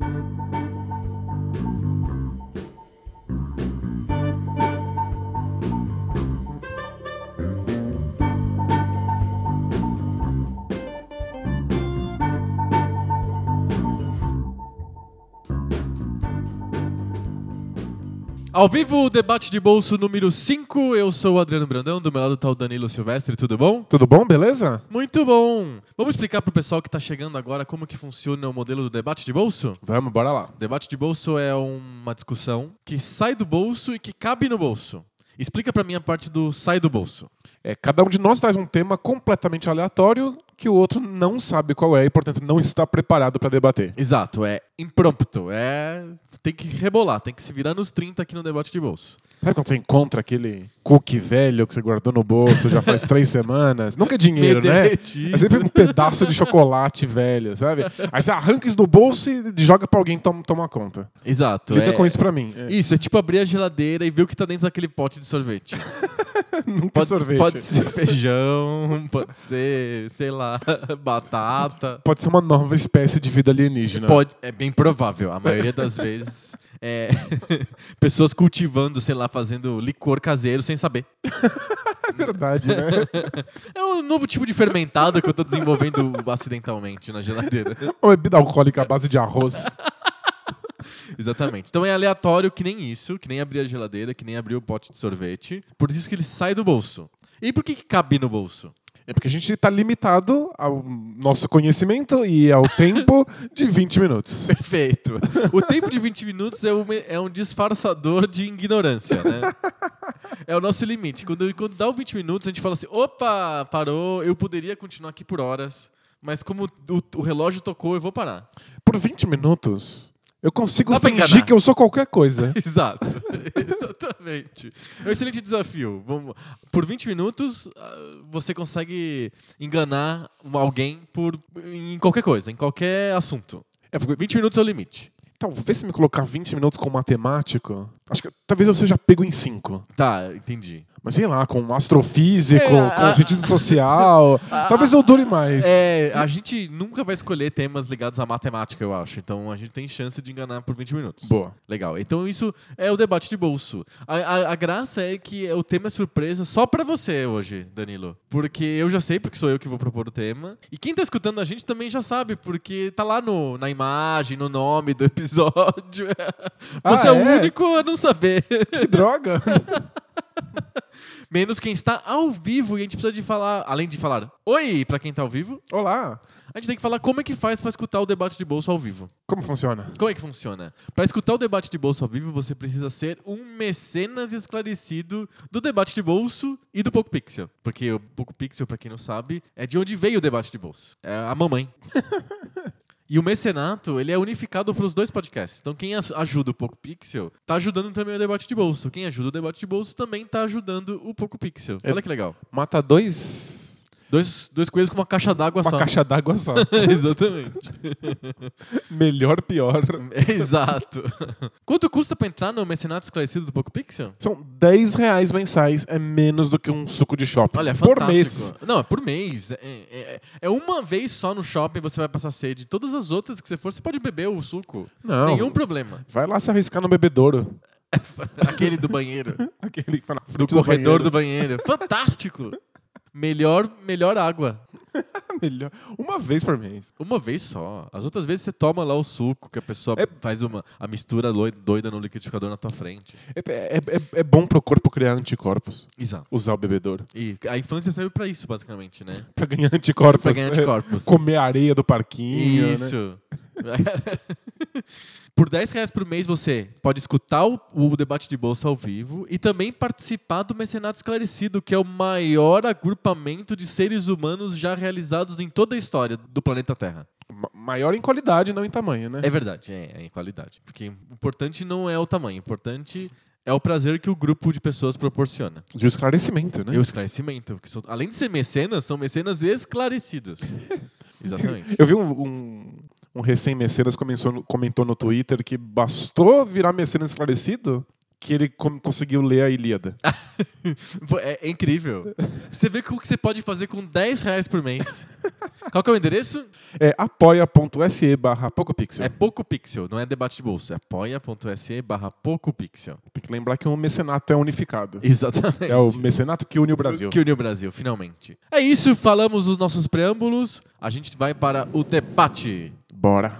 thank you Ao vivo, o debate de bolso número 5. Eu sou o Adriano Brandão, do meu lado está o Danilo Silvestre, tudo bom? Tudo bom, beleza? Muito bom! Vamos explicar pro pessoal que está chegando agora como que funciona o modelo do debate de bolso? Vamos, bora lá. Debate de bolso é uma discussão que sai do bolso e que cabe no bolso. Explica pra mim a parte do sai do bolso. É, cada um de nós traz um tema completamente aleatório que o outro não sabe qual é e, portanto, não está preparado para debater. Exato, é impromptu, é tem que rebolar, tem que se virar nos 30 aqui no debate de bolso. Sabe quando você encontra aquele cookie velho que você guardou no bolso já faz três semanas? Nunca é dinheiro, né? É sempre um pedaço de chocolate velho, sabe? Aí você arranca isso do bolso e joga pra alguém tom tomar conta. Exato. Lida é- com isso pra mim. É. Isso, é tipo abrir a geladeira e ver o que tá dentro daquele pote de sorvete. Nunca Pode, sorvete. pode ser feijão, pode ser, sei lá, batata. Pode ser uma nova espécie de vida alienígena. Pode, é bem provável, a maioria das vezes. É, pessoas cultivando, sei lá, fazendo licor caseiro sem saber. É verdade, né? É um novo tipo de fermentado que eu tô desenvolvendo acidentalmente na geladeira. Uma bebida alcoólica à base de arroz. Exatamente. Então é aleatório que nem isso, que nem abrir a geladeira, que nem abrir o pote de sorvete. Por isso que ele sai do bolso. E por que, que cabe no bolso? É porque a gente está limitado ao nosso conhecimento e ao tempo de 20 minutos. Perfeito. O tempo de 20 minutos é um, é um disfarçador de ignorância, né? É o nosso limite. Quando, quando dá os 20 minutos, a gente fala assim: opa, parou, eu poderia continuar aqui por horas, mas como o, o relógio tocou, eu vou parar. Por 20 minutos, eu consigo Dá fingir que eu sou qualquer coisa. Exato. Exatamente. É um excelente desafio. Vamos- Por 20 minutos, ah, você consegue enganar alguém por, em qualquer coisa, em qualquer assunto. É, porque- 20 minutos é o limite. Talvez se me colocar 20 minutos com matemático, acho que talvez eu seja pego em 5. Tá, entendi. Mas sei lá, com astrofísico, É, com a- cientista social, talvez eu dure mais. É, a gente nunca vai escolher temas ligados à matemática, eu acho. Então a gente tem chance de enganar por 20 minutos. Boa. Legal. Então isso é o debate de bolso. A, a- a graça é que o tema é surpresa só pra você hoje, Danilo. Porque eu já sei, porque sou eu que vou propor o tema. E quem tá escutando a gente também já sabe, porque tá lá no, na imagem, no nome do episódio. Ah, Você é? o é? único a não saber. Que droga! Menos quem está ao vivo e a gente precisa de falar, além de falar oi pra quem tá ao vivo, Olá! a gente tem que falar como é que faz pra escutar o debate de bolso ao vivo. Como funciona? Como é que funciona? Para escutar o debate de bolso ao vivo, você precisa ser um mecenas esclarecido do debate de bolso e do Poco Pixel. Porque o Poco Pixel, para quem não sabe, é de onde veio o debate de bolso. É a mamãe. E o mecenato, ele é unificado para os dois podcasts. Então, quem ajuda o Poco Pixel, tá ajudando também o debate de bolso. Quem ajuda o debate de bolso também tá ajudando o Poco Pixel. É- Olha que legal. Mata dois. Dois, dois coelhos com uma caixa d'água Uma só. caixa d'água só. Exatamente. Melhor, pior. Exato. Quanto custa pra entrar no mecenato esclarecido do Poco Pixel? São 10 reais mensais, é menos do que um suco de shopping. Olha, é Por fantástico. mês. Não, é por mês. É, é- é uma vez só no shopping você vai passar sede. Todas as outras que você for, você pode beber o suco. Não. Nenhum problema. Vai lá se arriscar no bebedouro. Aquele do banheiro. Aquele que vai na do frente corredor banheiro. do banheiro. Fantástico. Melhor, melhor água. Melhor. Uma vez por mês. Uma vez só. As outras vezes você toma lá o suco, que a pessoa É- faz uma, a mistura doida no liquidificador na tua frente. É, é, é- é bom pro corpo criar anticorpos. Exato. Usar o bebedouro. E a infância serve pra isso, basicamente, né? Pra ganhar anticorpos. Pra ganhar anticorpos. Comer areia do parquinho. Né? Por 10 reais por mês você pode escutar o, o debate de bolsa ao vivo e também participar do Mecenato Esclarecido, que é o maior agrupamento de seres humanos já realizados em toda a história do planeta Terra. Ma- Maior em qualidade, não em tamanho, né? É verdade, é, é em qualidade. Porque o importante não é o tamanho, o importante é o prazer que o grupo de pessoas proporciona. De esclarecimento, né? E o esclarecimento. São- além de ser mecenas, são mecenas esclarecidos. Exatamente. Eu vi um, um, um recém-mecenas comentou, no- Twitter que bastou virar mecenas esclarecido que ele conseguiu ler a Ilíada. É, é incrível. Você vê o que você pode fazer com 10 reais por mês. Qual que é o endereço? É apoia.se barra PocoPixel. É pouco pixel, não é debate de bolso. É apoia.se barra pouco pixel. Tem que lembrar que o mecenato é unificado. Exatamente. É o mecenato que une o Brasil. Que uniu o Brasil, finalmente. É isso, falamos os nossos preâmbulos. A gente vai para o debate. Bora.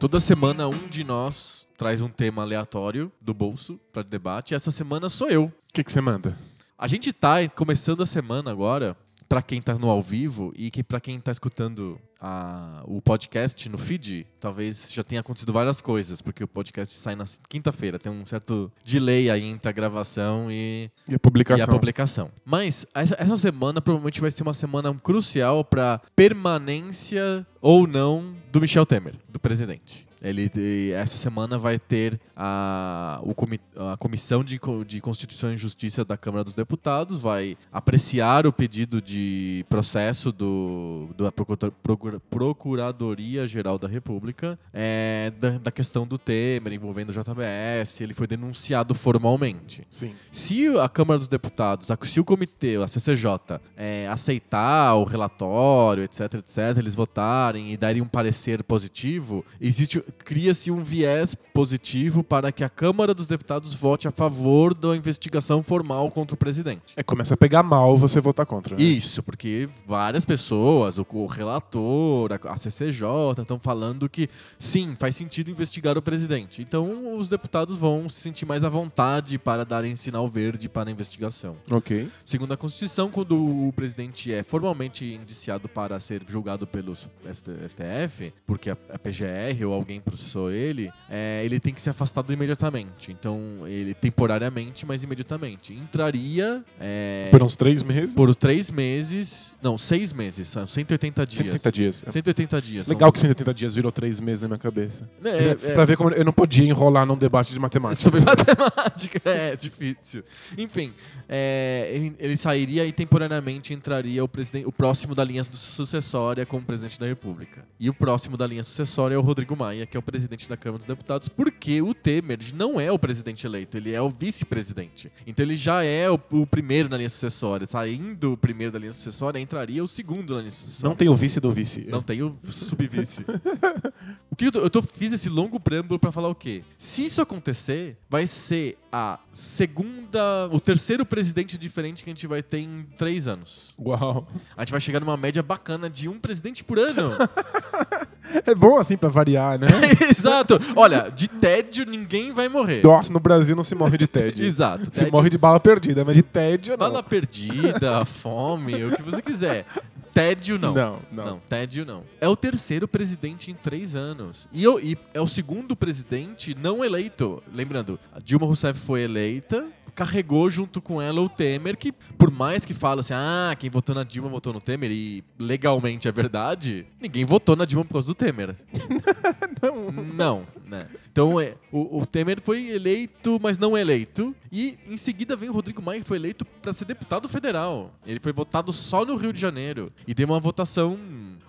Toda semana um de nós traz um tema aleatório do bolso para debate. Essa semana sou eu. O que que você manda? A gente tá começando a semana agora, para quem tá no ao vivo e que para quem tá escutando a- o podcast no feed, talvez já tenha acontecido várias coisas, porque o podcast sai na quinta-feira, tem um certo delay aí entre a gravação e, E a publicação? e a publicação. Mas essa, essa semana provavelmente vai ser uma semana crucial para permanência ou não do Michel Temer, do presidente. Ele essa semana vai ter a, o comi- a comissão de, de Constituição e Justiça da Câmara dos Deputados vai apreciar o pedido de processo do, da Procura- Procura- Procuradoria Geral da República é, da, da questão do Temer envolvendo o JBS. Ele foi denunciado formalmente. Sim. Se a Câmara dos Deputados, a- se o comitê, a CCJ, é, aceitar o relatório, etc, etc, eles votarem e darem um parecer positivo, existe cria-se um viés positivo para que a Câmara dos Deputados vote a favor da investigação formal contra o presidente. É, começa a pegar mal você votar contra. né? Isso, porque várias pessoas, o, o relator, a, a CCJ, estão falando que sim, faz sentido investigar o presidente. Então os deputados vão se sentir mais à vontade para darem sinal verde para a investigação. Ok. Segundo a Constituição, quando o presidente é formalmente indiciado para ser julgado pelo STF, porque a, a PGR ou alguém processou ele, é, ele tem que ser afastado imediatamente. Então, ele temporariamente, mas imediatamente. Entraria. é, Por uns três meses? por três meses. Não, seis meses. São 180 dias. 180 dias. 180 dias. são- Legal que 180 dias virou três meses na minha cabeça. É, é, Pra ver como eu não podia enrolar num debate de matemática. Sobre matemática, é difícil. Enfim, é, ele- ele sairia e temporariamente entraria o, presidente, o próximo da linha sucessória como presidente da República. E o próximo da linha sucessória é o Rodrigo Maia, que é o presidente da Câmara dos Deputados, porque o Temer não é o presidente eleito, ele é o vice-presidente. Então ele já é o, o primeiro na linha sucessória. Saindo o primeiro da linha sucessória, entraria o segundo na linha sucessória. Não tem o vice do vice. Não tem o subvice. o que eu, tô- eu tô- fiz esse longo preâmbulo pra falar o quê? Se isso acontecer, vai ser a segunda, o terceiro presidente diferente que a gente vai ter em três anos. Uau. A gente vai chegar numa média bacana de um presidente por ano. É bom assim pra variar, né? Exato. Olha, de tédio ninguém vai morrer. Nossa, no Brasil não se morre de tédio. Exato. Se Tédio- morre de bala perdida, mas de tédio não. Bala perdida, fome, o que você quiser. Tédio não. Não, não. tédio não. É o terceiro presidente em três anos. E, eu- e é o segundo presidente não eleito. Lembrando, a Dilma Rousseff foi eleita, carregou junto com ela o Temer, que por mais que fala assim, ah, quem votou na Dilma votou no Temer, e legalmente é verdade, ninguém votou na Dilma por causa do Temer. Não, né? Então, é, o, o Temer foi eleito, mas não eleito. E em seguida vem o Rodrigo Maia, que foi eleito para ser deputado federal. Ele foi votado só no Rio de Janeiro. E deu uma votação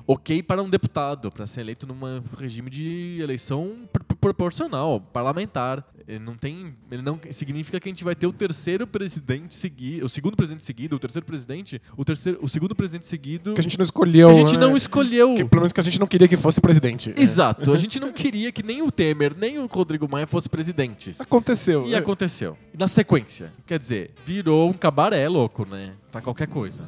ok para um deputado, para ser eleito num regime de eleição pr- proporcional, parlamentar. Ele não tem. Ele não significa que a gente vai ter o terceiro presidente seguido. O segundo presidente seguido, o terceiro presidente. O terceiro. O segundo presidente seguido. Que a gente não escolheu. que a gente né? não escolheu. Que, pelo menos que a gente não queria que fosse presidente. Exato. A gente não queria que nem o Temer, nem o Rodrigo Maia fossem presidentes. Aconteceu. E aconteceu. Na sequência, quer dizer, virou um cabaré louco, né? Tá qualquer coisa.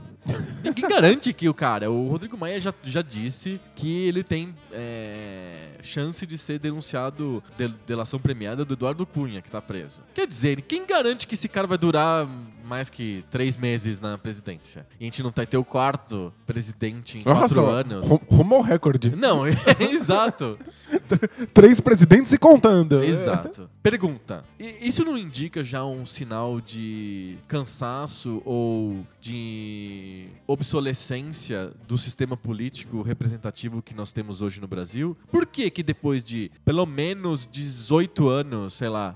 Ninguém garante que o cara, o Rodrigo Maia já, já disse que ele tem é, chance de ser denunciado de delação premiada do Eduardo Cunha, que tá preso. Quer dizer, quem garante que esse cara vai durar mais que três meses na presidência? E a gente não vai ter o quarto presidente em Olha quatro anos? ru- Rumo ao recorde. Não, é exato. Três presidentes e contando. Exato. Pergunta: isso não indica já um sinal de cansaço ou de obsolescência do sistema político representativo que nós temos hoje no Brasil? Por que que depois de pelo menos 18 anos, sei lá,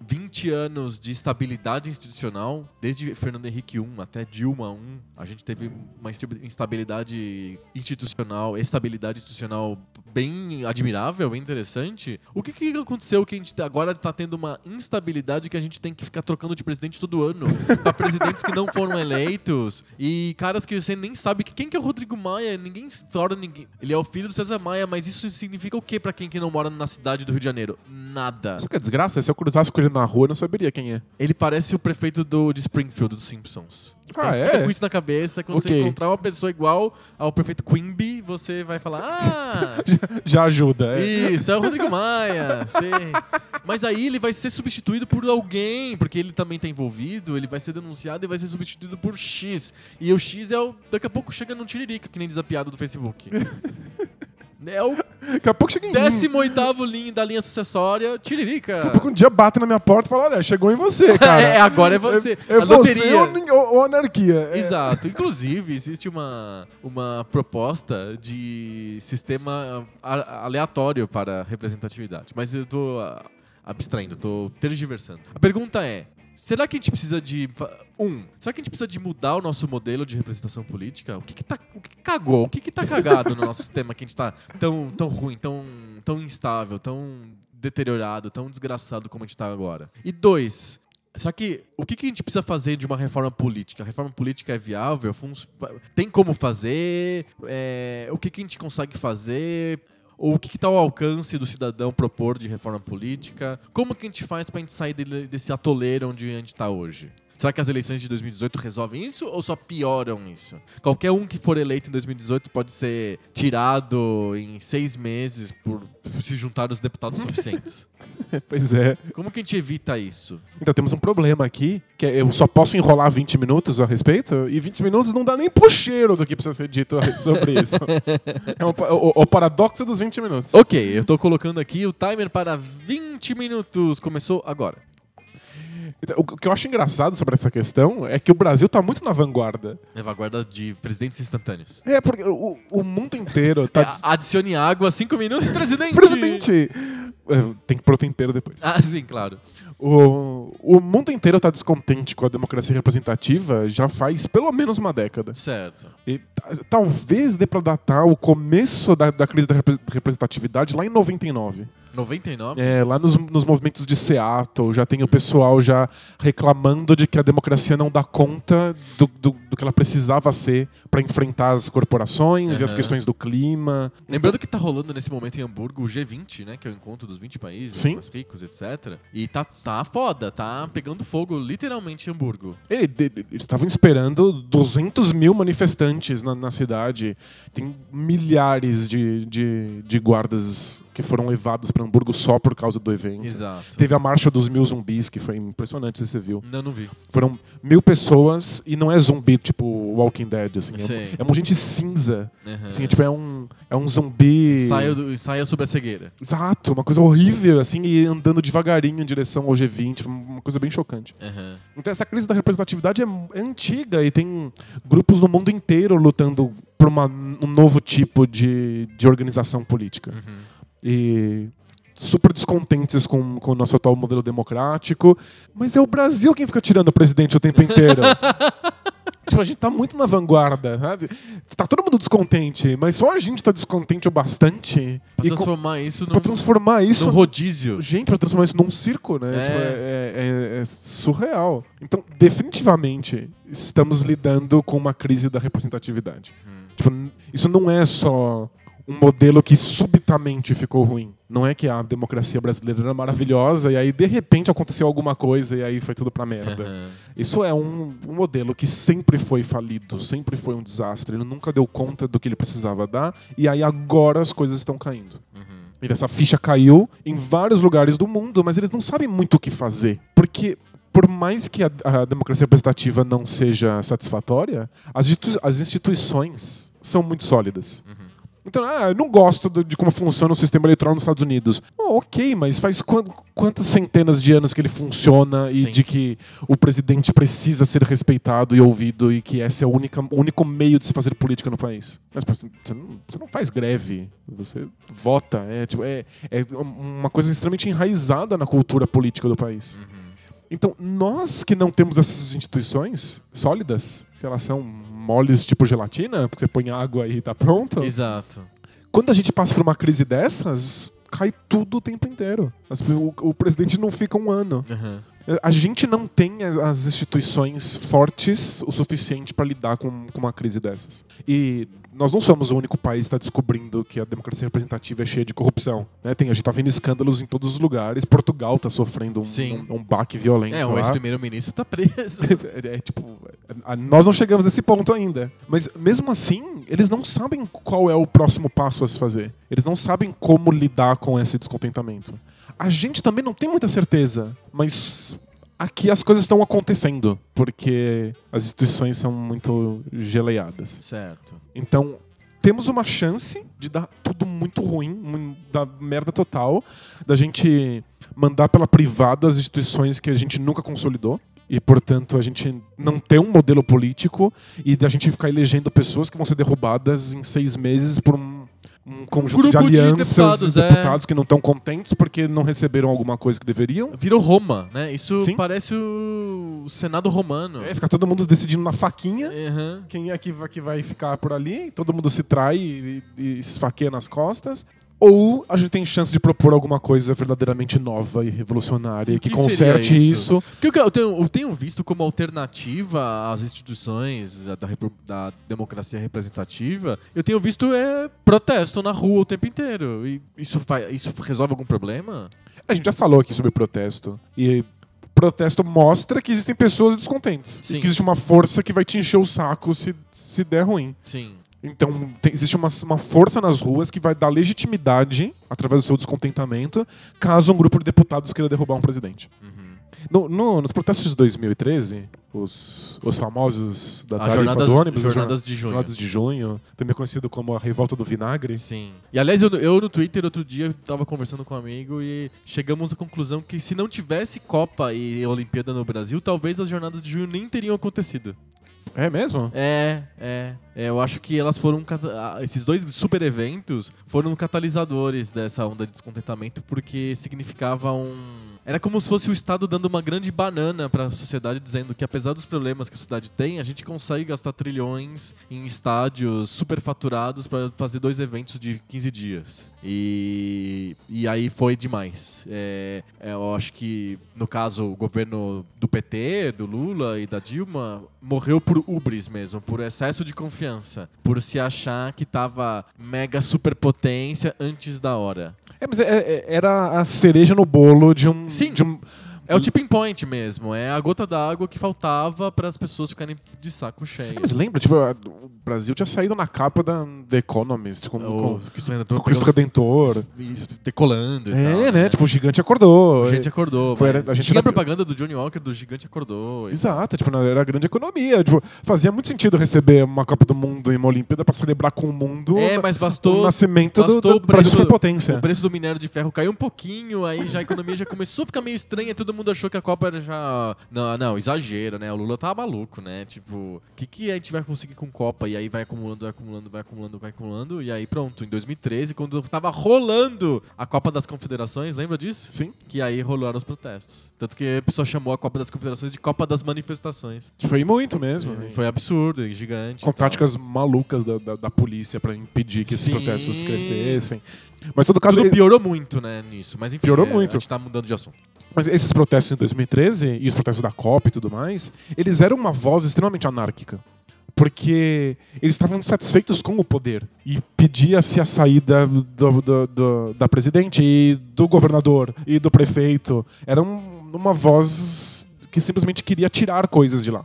20 anos de estabilidade institucional, desde Fernando Henrique I até Dilma I, a gente teve uma instabilidade institucional, estabilidade institucional bem admirável, bem interessante. O que, que aconteceu que a gente agora está tendo uma instabilidade que a gente tem que ficar trocando de presidente todo ano? Pra presidentes que não foram eleitos e caras que você nem sabe que quem que é o Rodrigo Maia, ninguém fora ninguém. Ele é o filho do César Maia, mas isso significa o que para quem que não mora na cidade do Rio de Janeiro? Nada. Isso que é desgraça, se eu cruzasse com ele na rua, eu não saberia quem é. Ele parece o prefeito do, de Springfield, dos Simpsons. Ah, Então, é? Fica com isso na cabeça. Quando Ok. você encontrar uma pessoa igual ao prefeito Quimby, você vai falar: Ah, Já ajuda. É. isso, é o Rodrigo Maia. sei. Mas aí ele vai ser substituído por alguém, porque ele também tá envolvido, ele vai ser denunciado e vai ser substituído por X. E o X é o. Daqui a pouco chega no Tiririca, que nem diz a piada do Facebook. É o Daqui a pouco chega em mim. 18 linha da linha sucessória, Tiririca. Daqui a pouco um dia bate na minha porta e fala: olha, chegou em você, cara. É, agora é você. É, é você ou, ou- anarquia. É. Exato. Inclusive, existe uma, uma proposta de sistema aleatório para representatividade. Mas eu tô ah, abstraindo, tô tergiversando. A pergunta é. Será que a gente precisa de. Um, será que a gente precisa de mudar o nosso modelo de representação política? O que, que tá. O que, cagou? O que, que tá cagado no nosso sistema que a gente tá tão, tão ruim, tão, tão instável, tão deteriorado, tão desgraçado como a gente tá agora? E dois, Será que o que, que a gente precisa fazer de uma reforma política? A reforma política é viável? Tem como fazer? É, o que, que a gente consegue fazer? Ou o que está ao alcance do cidadão propor de reforma política? Como que a gente faz para a gente sair desse atoleiro onde a gente está hoje? Será que as eleições de 2018 resolvem isso ou só pioram isso? Qualquer um que for eleito em 2018 pode ser tirado em seis meses por se juntar os deputados suficientes. Pois é. Como que a gente evita isso? Então temos um problema aqui, que é, eu só posso enrolar 20 minutos a respeito, e 20 minutos não dá nem pro cheiro do que precisa ser dito sobre isso. é um o, o paradoxo dos 20 minutos. Ok, eu tô colocando aqui o timer para 20 minutos. Começou agora. Então, O que eu acho engraçado sobre essa questão é que o Brasil tá muito na vanguarda. Salvaguarda de presidentes instantâneos. É, porque o, o mundo inteiro tá. É, adicione água, 5 minutos, presidente! Presidente! É, Tem que pôr tempero depois. Ah, sim, claro. O, o mundo inteiro tá descontente com a democracia representativa já faz pelo menos uma década. Certo. E ta- talvez dê pra datar o começo da, da crise da repre- representatividade lá em 99. 99? É, lá nos, nos movimentos de Seattle já tem o pessoal já reclamando de que a democracia não dá conta do, do, do que ela precisava ser para enfrentar as corporações e as questões do clima. Lembrando que tá rolando nesse momento em Hamburgo o G20, né? Que é o encontro dos 20 países Sim. mais ricos, etc. E tá, tá foda, tá pegando fogo literalmente em Hamburgo. Ele- Eles estavam esperando 200 mil manifestantes na, na cidade. Tem milhares de, de, de guardas que foram levados para Hamburgo só por causa do evento. Exato. Teve a marcha dos mil zumbis, que foi impressionante, se você viu. Não, não vi. Foram mil pessoas e não é zumbi, tipo Walking Dead, assim. É, Sei. é uma gente cinza. Uhum. Assim, é, tipo, é um, é um zumbi. Saia, do- sobre a cegueira. Exato, uma coisa horrível, assim, e andando devagarinho em direção ao G20. Uma coisa bem chocante. Uhum. Então essa crise da representatividade é, é antiga e tem grupos no mundo inteiro lutando por uma- um novo tipo de, de organização política. Uhum. E super descontentes com, com o nosso atual modelo democrático. Mas é o Brasil quem fica tirando o presidente o tempo inteiro. Tipo, a gente tá muito na vanguarda, sabe? Tá todo mundo descontente, mas só a gente tá descontente o bastante Pra transformar isso pra num, transformar isso num rodízio. Gente, pra transformar isso num circo, né? É. Tipo, é- é- é surreal. Então, definitivamente, estamos lidando com uma crise da representatividade. Hum. Tipo, isso não é só um modelo que subitamente ficou ruim. Não é que a democracia brasileira era maravilhosa e aí, de repente, aconteceu alguma coisa e aí foi tudo pra merda. Uhum. Isso é um, um modelo que sempre foi falido, sempre foi um desastre. Ele nunca deu conta do que ele precisava dar e aí agora as coisas estão caindo. Uhum. E essa ficha caiu em vários lugares do mundo, mas eles não sabem muito o que fazer. Porque, por mais que a, a democracia representativa não seja satisfatória, as, institu- as instituições são muito sólidas. Uhum. Então, ah, eu não gosto de como funciona o sistema eleitoral nos Estados Unidos. Oh, ok, mas faz quan- quantas centenas de anos que ele funciona e Sim. de que o presidente precisa ser respeitado e ouvido e que esse é o única- único meio de se fazer política no país. Mas você não, você não faz greve, você vota. É, tipo, é, é uma coisa extremamente enraizada na cultura política do país. Então, nós que não temos essas instituições sólidas, que elas são moles tipo gelatina, porque você põe água e tá pronto. Exato. Quando a gente passa por uma crise dessas, cai tudo o tempo inteiro. O, o presidente não fica um ano. Aham. A gente não tem as- as instituições fortes o suficiente para lidar com, com uma crise dessas. E nós não somos o único país que está descobrindo que a democracia representativa é cheia de corrupção. né? Tem, a gente está vendo escândalos em todos os lugares. Portugal está sofrendo um, um, um baque violento É, o ex-primeiro-ministro tá preso. É, é, tipo, nós não chegamos nesse ponto ainda. Mas mesmo assim, eles não sabem qual é o próximo passo a se fazer. Eles não sabem como lidar com esse descontentamento. A gente também não tem muita certeza, mas aqui as coisas estão acontecendo, porque as instituições são muito geleiadas. certo. Então, temos uma chance de dar tudo muito ruim, dar merda total, da gente mandar pela privada as instituições que a gente nunca consolidou. E, portanto, a gente não ter um modelo político e da gente ficar elegendo pessoas que vão ser derrubadas em seis meses por um, um conjunto de grupo de alianças, deputados, deputados, é. que não estão contentes porque não receberam alguma coisa que deveriam. Virou Roma, né? Isso Sim. parece o Senado romano. É, fica todo mundo decidindo na faquinha Aham. quem é que vai, que vai ficar por ali, todo mundo se trai e, e se esfaqueia nas costas. Ou a gente tem chance de propor alguma coisa verdadeiramente nova e revolucionária E que, que conserte isso. isso? Porque eu tenho, eu tenho visto como alternativa às instituições da, da democracia representativa, eu tenho visto é, protesto na rua o tempo inteiro. E isso, faz, isso resolve algum problema? A gente já falou aqui sobre protesto. E protesto mostra que existem pessoas descontentes. Sim. E que existe uma força que vai te encher o saco se, se der ruim. Sim. Então, tem- existe uma, uma força nas ruas que vai dar legitimidade, através do seu descontentamento, caso um grupo de deputados queira derrubar um presidente. Uhum. No- no- nos protestos de 2013, os, os famosos da tarifa jornadas, do ônibus, jornadas de junho. jornadas de junho, também conhecido como a revolta do vinagre. Sim. E aliás, eu, eu no Twitter outro dia tava conversando com um amigo e chegamos à conclusão que se não tivesse Copa e Olimpíada no Brasil, talvez as jornadas de junho nem teriam acontecido. É mesmo? É, é. é, eu acho que elas foram. Esses dois super eventos foram catalisadores dessa onda de descontentamento, porque significava um. Era como se fosse o Estado dando uma grande banana para a sociedade, dizendo que apesar dos problemas que a sociedade tem, a gente consegue gastar trilhões em estádios superfaturados para fazer dois eventos de 15 dias. E, e aí foi demais. É, é, eu acho que, no caso, o governo do PT, do Lula e da Dilma, morreu por ubris mesmo, por excesso de confiança, por se achar que tava mega superpotência antes da hora. É, mas é- é- era a cereja no bolo de um. Sim. de um- É o tipping point mesmo, é a gota d'água que faltava para as pessoas ficarem de saco cheio. É, mas lembra, tipo, a- o Brasil tinha saído na capa da The Economist com, o com, Cristo Redentor com o Cristo Redentor. Decolando e É, tal, né? Tipo, o gigante acordou. o gente acordou. Mas era- a gente tinha era- propaganda do Johnny Walker do Gigante Acordou. e- Exato, tipo, era a grande economia. Tipo, fazia muito sentido receber uma Copa do Mundo e uma Olimpíada pra celebrar com o mundo É, o- mas o bastou, nascimento do, bastou do o Brasil preço- superpotência. o preço do minério de ferro caiu um pouquinho, aí já a economia já começou a ficar meio estranha, todo mundo achou que a Copa era já. Não, não, exagero, né? O Lula tava maluco, né? Tipo, o que, que a gente vai conseguir com Copa? E aí vai acumulando, vai acumulando, vai acumulando, vai acumulando. E aí pronto, em 2013, quando tava rolando a Copa das Confederações, lembra disso? Sim. Que aí rolaram os protestos. Tanto que a pessoa chamou a Copa das Confederações de Copa das Manifestações. Foi muito mesmo. Foi absurdo e gigante. com e táticas malucas da, da, da polícia pra impedir que esses Sim. protestos crescessem. Mas todo caso, Tudo piorou muito, né, nisso. Mas enfim, Piorou é, muito. a gente tá mudando de assunto. Mas esses protestos em 2013 e os protestos da COP e tudo mais, eles eram uma voz extremamente anárquica. Porque eles estavam insatisfeitos com o poder e pedia-se a saída do, do- do- da presidente e do governador e do prefeito. Era um- uma voz que simplesmente queria tirar coisas de lá.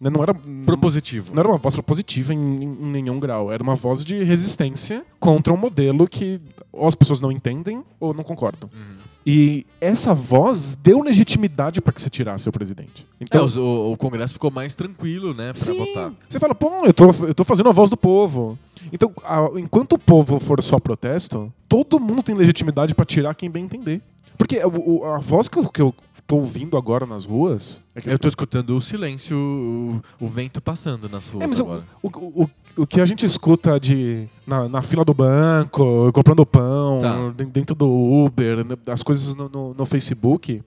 Né, Não era, Propositivo. não era uma voz propositiva em, em- em nenhum grau. Era uma voz de resistência contra um modelo que ou as pessoas não entendem ou não concordam. Uhum. E essa voz deu legitimidade para que se tirasse o presidente. Então, é, o, o, Congresso ficou mais tranquilo, né, para votar. Você fala, pô, eu tô, eu tô fazendo a voz do povo. Então, a, enquanto o povo for só protesto, todo mundo tem legitimidade para tirar quem bem entender. Porque o, a voz que que eu tô ouvindo agora nas ruas. É eu tô escutando o silêncio, o, o vento passando nas ruas é, agora. O, o, o, o, que a gente escuta de na, na fila do banco, comprando pão, tá. dentro do Uber, né, as coisas no, no, no Facebook,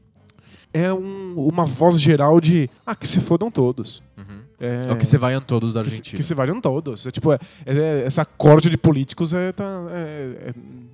é um, uma voz geral de ah, que se fodam todos. Uhum. É, é o que se vaiam todos da Argentina. Que, que se vaiam todos. É, tipo, é, é, essa corte de políticos é, tá, é, é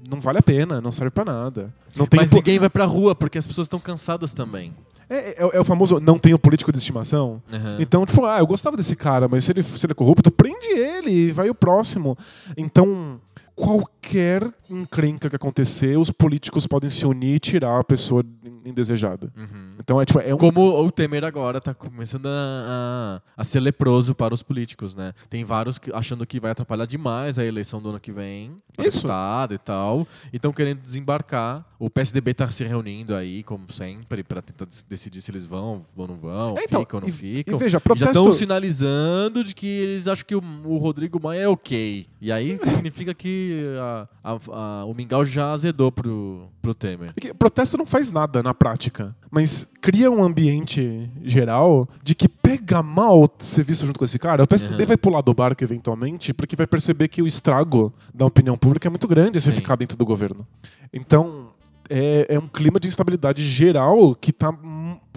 não vale a pena, não serve para nada. Não Mas ninguém vai pra rua porque as pessoas estão cansadas também. É, é, é, o famoso não tenho político de estimação. Uhum. Então, tipo, ah, eu gostava desse cara, mas se ele, se ele é corrupto, prende ele e vai o próximo. Então, qualquer encrenca que acontecer, os políticos podem se unir e tirar a pessoa indesejada. Uhum. Então é tipo. É um... Como o Temer agora está começando a, a, a, ser leproso para os políticos, né? Tem vários que, achando que vai atrapalhar demais a eleição do ano que vem, Isso. E tal. E estão querendo desembarcar. O PSDB está se reunindo aí, como sempre, para tentar decidir se eles vão ou não vão, é, então, ficam ou não e, ficam. E veja, protesto... Já estão sinalizando de que eles acham que o, o Rodrigo Maia é ok. E aí significa que a, a, o mingau já azedou pro, pro Temer. É protesto não faz nada na prática, mas cria um ambiente geral de que pega mal ser visto junto com esse cara. O PSDB uhum. vai pular do barco eventualmente porque vai perceber que o estrago da opinião pública é muito grande se ficar dentro do governo. Então, é, é, um clima de instabilidade geral que está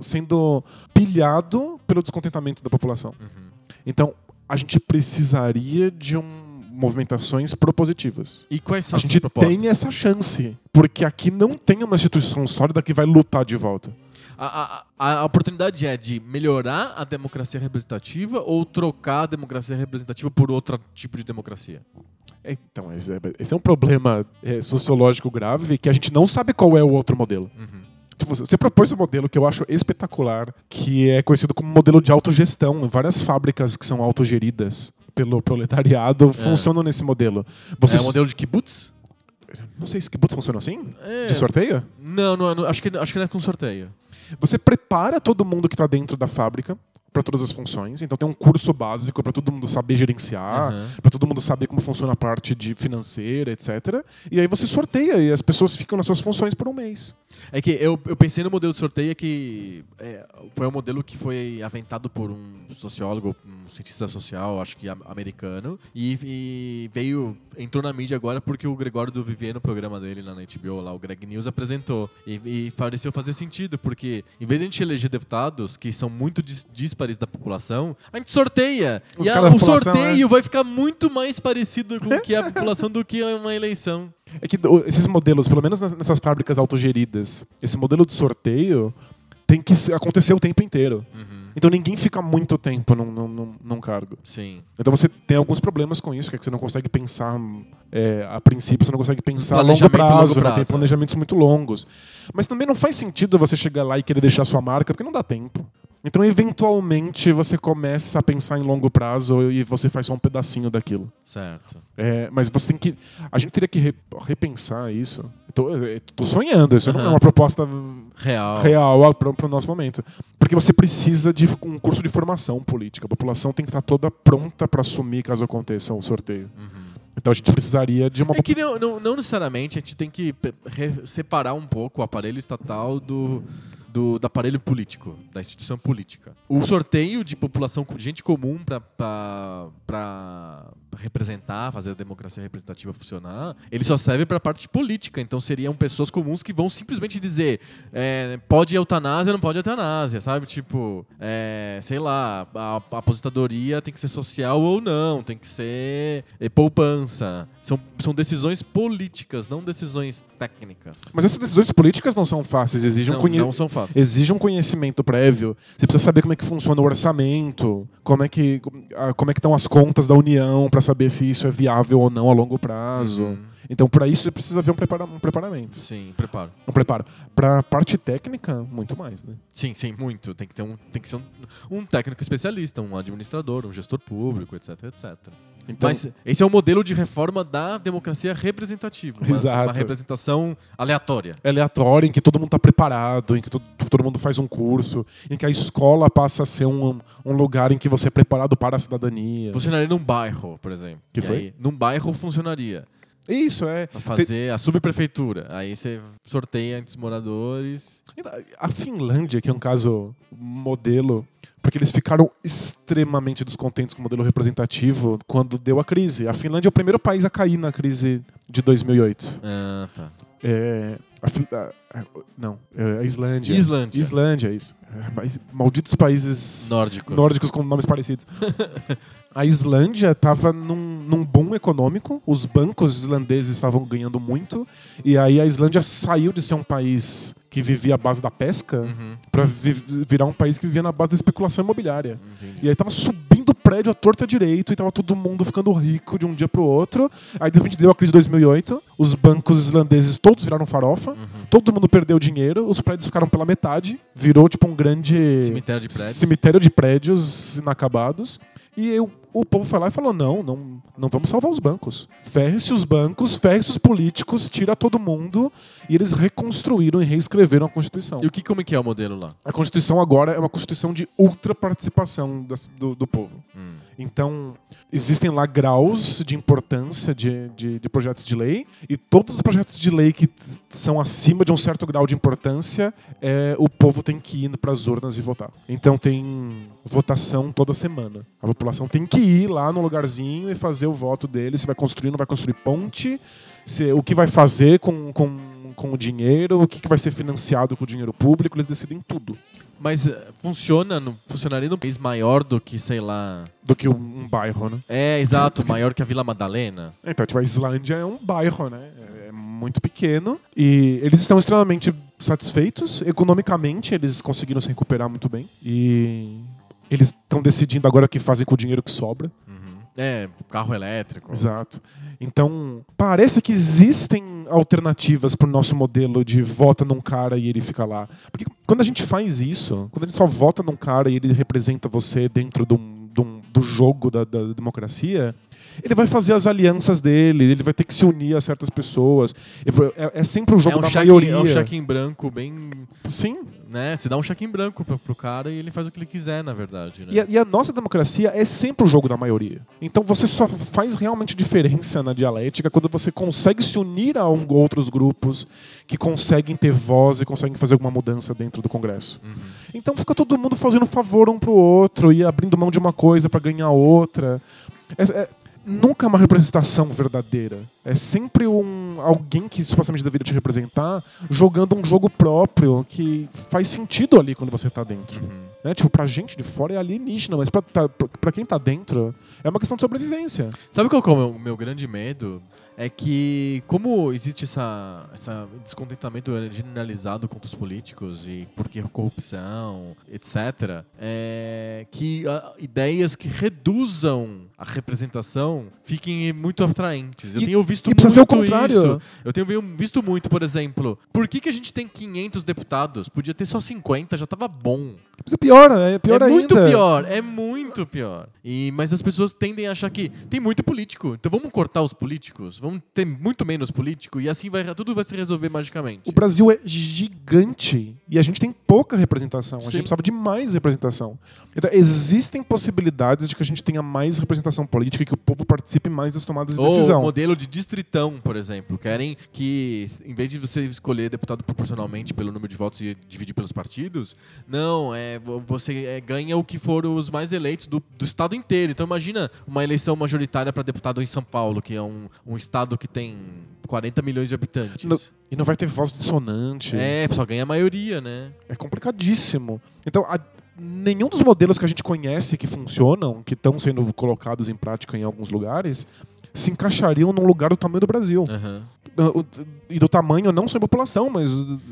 sendo pilhado pelo descontentamento da população. Uhum. Então, a gente precisaria de um movimentações propositivas. E quais são A gente tem essa chance, porque aqui não tem uma instituição sólida que vai lutar de volta. A, a, a, oportunidade é de melhorar a democracia representativa ou trocar a democracia representativa por outro tipo de democracia? Então, esse é, é um problema é, sociológico grave que a gente não sabe qual é o outro modelo. Uhum. Tipo, você propôs um modelo que eu acho espetacular, que é conhecido como modelo de autogestão. Várias fábricas que são autogeridas pelo proletariado é. funcionam nesse modelo. Você é o modelo de kibbutz? Não sei se kibbutz funciona assim? É. De sorteio? Não, não, não, acho, que, acho que não é com sorteio. Você prepara todo mundo que está dentro da fábrica para todas as funções. Então tem um curso básico para todo mundo saber gerenciar, uhum. para todo mundo saber como funciona a parte de financeira, etc. E aí você sorteia e as pessoas ficam nas suas funções por um mês. É que eu, eu pensei no modelo de sorteio que é, foi um modelo que foi aventado por um sociólogo, um cientista social, acho que americano, e, e veio entrou na mídia agora porque o Gregório do Vivier no programa dele lá na HBO, lá o Greg News apresentou e, e pareceu fazer sentido porque em vez de a gente eleger deputados que são muito díspares da população, a gente sorteia Os e a, o sorteio é. vai ficar muito mais parecido com o que é a população do que uma eleição. É que esses modelos, pelo menos nessas fábricas autogeridas, esse modelo de sorteio tem que acontecer o tempo inteiro. Uhum. Então ninguém fica muito tempo num, num, num, cargo. Sim. Então você tem alguns problemas com isso, que é que você não consegue pensar é, a princípio, você não consegue pensar a longo prazo, longo prazo. Né? tem planejamentos muito longos. Mas também não faz sentido você chegar lá e querer deixar sua marca, porque não dá tempo. Então, eventualmente, você começa a pensar em longo prazo e você faz só um pedacinho daquilo. Certo. É, mas você tem que. A gente teria que repensar isso. Tô, tô sonhando, isso uhum. não é uma proposta real, real para o nosso momento. Porque você precisa de um curso de formação política. A população tem que estar toda pronta para assumir caso aconteça o sorteio. Uhum. Então a gente precisaria de uma. É que não, não, não necessariamente a gente tem que separar um pouco o aparelho estatal do do, do aparelho político, da instituição política. O sorteio de população, de gente comum para representar, fazer a democracia representativa funcionar, ele só serve para a parte política. Então seriam pessoas comuns que vão simplesmente dizer é, pode eutanásia, não pode eutanásia, sabe? Tipo, é, sei lá, a, a, aposentadoria tem que ser social ou não, tem que ser é, poupança. São, são decisões políticas, não decisões técnicas. Mas essas decisões políticas não são fáceis, exigem não, conhe... não são fáceis. Exige um conhecimento prévio. Você precisa saber como é que funciona o orçamento, como é que como é que estão as contas da União para saber se isso é viável ou não a longo prazo. Uhum. Então, para isso, você precisa ver um, prepara um preparamento. Sim, preparo. Um preparo. Para parte técnica, muito mais, né? Sim, sim, muito. Tem que, ter um, tem que ser um, um técnico especialista, um administrador, um gestor público, etc, etc. Então, Mas esse é o modelo de reforma da democracia representativa. Uma, Exato. uma representação aleatória. aleatório, em que todo mundo está preparado, em que todo, todo mundo faz um curso, em que a escola passa a ser um, um lugar em que você é preparado para a cidadania. Funcionaria num bairro, por exemplo. Que E foi? aí, num bairro funcionaria. Isso, é. Pra fazer a subprefeitura. Aí você sorteia entre os moradores. A Finlândia, que é um caso modelo, porque eles ficaram extremamente descontentes com o modelo representativo quando deu a crise. A Finlândia é o primeiro país a cair na crise de 2008. Ah, tá. É, a a- não, é a Islândia. Islândia. Islândia, isso. É, malditos países Nórdicos. nórdicos com nomes parecidos. a Islândia estava num, num boom econômico, os bancos islandeses estavam ganhando muito, e aí a Islândia saiu de ser um país que vivia à base da pesca Uhum, para virar um país que vivia na base da especulação imobiliária. entendi. E aí tava subindo o prédio à torta direito e tava todo mundo ficando rico de um dia pro outro. Aí de repente deu a crise de 2008, os bancos islandeses todos viraram farofa, Uhum. todo mundo perdeu dinheiro, os prédios ficaram pela metade, virou tipo um grande Cemitério de prédios. cemitério de prédios inacabados. E eu- o povo foi lá e falou: não, não, não vamos salvar os bancos. Ferre-se os bancos, ferre-se os políticos, tira todo mundo. E eles reconstruíram e reescreveram a Constituição. E o que, como é que é o modelo lá? A Constituição agora é uma Constituição de ultra participação das- do, do povo. Hum. Então, existem lá graus de importância de, de, de projetos de lei, e todos os projetos de lei que são acima de um certo grau de importância, é, o povo tem que ir para as urnas e votar. Então, tem votação toda semana. A população tem que ir lá no lugarzinho e fazer o voto dele, se vai construir, não vai construir ponte, se, o que vai fazer com, com, com o dinheiro, o que, que vai ser financiado com o dinheiro público, eles decidem tudo. Mas eh, funciona, no, funcionaria num país maior do que, sei lá. Do que um, um bairro, né? É, exato, maior que a Vila Madalena. Então, tipo, a Islândia é um bairro, né? É muito pequeno. E eles estão extremamente satisfeitos. Economicamente, eles conseguiram se recuperar muito bem. E eles estão decidindo agora o que fazem com o dinheiro que sobra. Uhum. É, carro elétrico. Exato. Então, parece que existem alternativas pro nosso modelo de vota num cara e ele fica lá. Porque quando a gente faz isso, quando a gente só vota num cara e ele representa você dentro de de um- do jogo da, da democracia, ele vai fazer as alianças dele, ele vai ter que se unir a certas pessoas. É, é sempre o jogo É um, da cheque, maioria. é um cheque em branco bem. Sim. Né? Você dá um cheque em branco pro, pro cara e ele faz o que ele quiser, na verdade. Né? E a, e a nossa democracia é sempre o jogo da maioria. Então você só faz realmente diferença na dialética quando você consegue se unir a um, outros grupos que conseguem ter voz e conseguem fazer alguma mudança dentro do Congresso. Uhum. Então fica todo mundo fazendo favor um pro outro e abrindo mão de uma coisa para ganhar outra. É- é- nunca é uma representação verdadeira. É sempre um alguém que supostamente deveria te representar jogando um jogo próprio que faz sentido ali quando você tá dentro. Uhum. Né? Tipo, pra gente de fora é alienígena, mas pra, tá- pra- quem tá dentro é uma questão de sobrevivência. Sabe qual que é o meu, meu grande medo? É que, como existe essa, essa descontentamento generalizado contra os políticos e porque corrupção, etc., é, que ah, ideias que reduzam a representação fiquem muito atraentes. Eu E- tenho visto e precisa ser o muito contrário. isso. Eu tenho vi- visto muito, por exemplo, por que, que a gente tem 500 deputados? Podia ter só 50, já tava bom. Mas é pior, é pior é ainda. muito pior, é muito pior. E, mas as pessoas tendem a achar que tem muito político. Então vamos cortar os políticos, vamos ter muito menos político e assim vai, tudo vai se resolver magicamente. O Brasil é gigante e a gente tem pouca representação. A Sim. gente precisava de mais representação. Então, existem possibilidades de que a gente tenha mais representação política e que o povo participe mais das tomadas de Ou decisão. o modelo de distritão, por exemplo. Querem que, em vez de você escolher deputado proporcionalmente pelo número de votos e dividir pelos partidos, não, é, vo- você é, ganha o que foram os mais eleitos do, do estado inteiro. Então imagina uma eleição majoritária para deputado em São Paulo, que é um, um estado que tem 40 milhões de habitantes. No- E não vai ter voz dissonante. É, só ganha a maioria, né? É complicadíssimo. Então, a- nenhum dos modelos que a gente conhece que funcionam, que estão sendo colocados em prática em alguns lugares, se encaixariam num lugar do tamanho do Brasil. Aham. Uh, E do tamanho não só em população, mas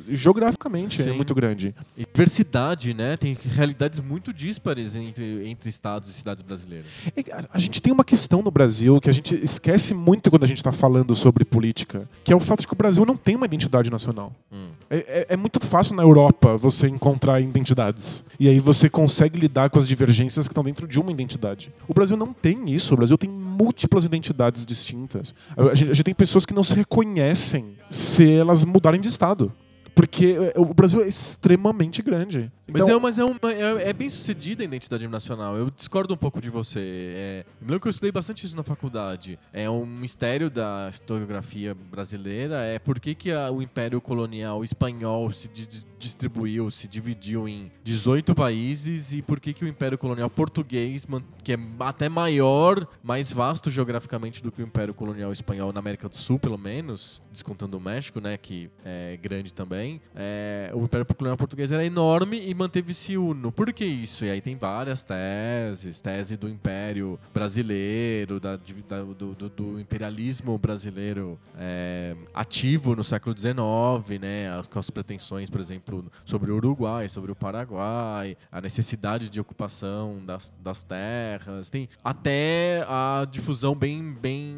geograficamente é Sim. muito grande. E diversidade, né? Tem realidades muito díspares entre, entre estados e cidades brasileiras. É A gente tem uma questão no Brasil que a gente esquece muito quando a gente está falando sobre política, que é o fato de que o Brasil não tem uma identidade nacional. Hum. É, é- é muito fácil na Europa você encontrar identidades. E aí você consegue lidar com as divergências que estão dentro de uma identidade. O Brasil não tem isso. O Brasil tem múltiplas identidades distintas. A gente, a gente tem pessoas que não se reconhecem se elas mudarem de estado. Porque é, o Brasil é extremamente grande. Mas, Então- é, mas é, um- é- é bem sucedida a identidade nacional. Eu discordo um pouco de você. É, eu lembro que eu estudei bastante isso na faculdade. É um mistério da historiografia brasileira. É por que, que a- o Império Colonial Espanhol se dis- distribuiu, se dividiu em 18 países e por que, que o Império Colonial Português, que é até maior, mais vasto geograficamente do que o Império Colonial Espanhol na América do Sul, pelo menos, descontando o México, né, que é grande também. é, o Império Colonial Português era enorme e manteve-se uno. Por que isso? E aí tem várias teses, tese do Império Brasileiro, da, da- do, do- do imperialismo brasileiro é, ativo no século XIX, né, com as pretensões, por exemplo, sobre o Uruguai, sobre o Paraguai, a necessidade de ocupação das, das terras, tem até a difusão bem, bem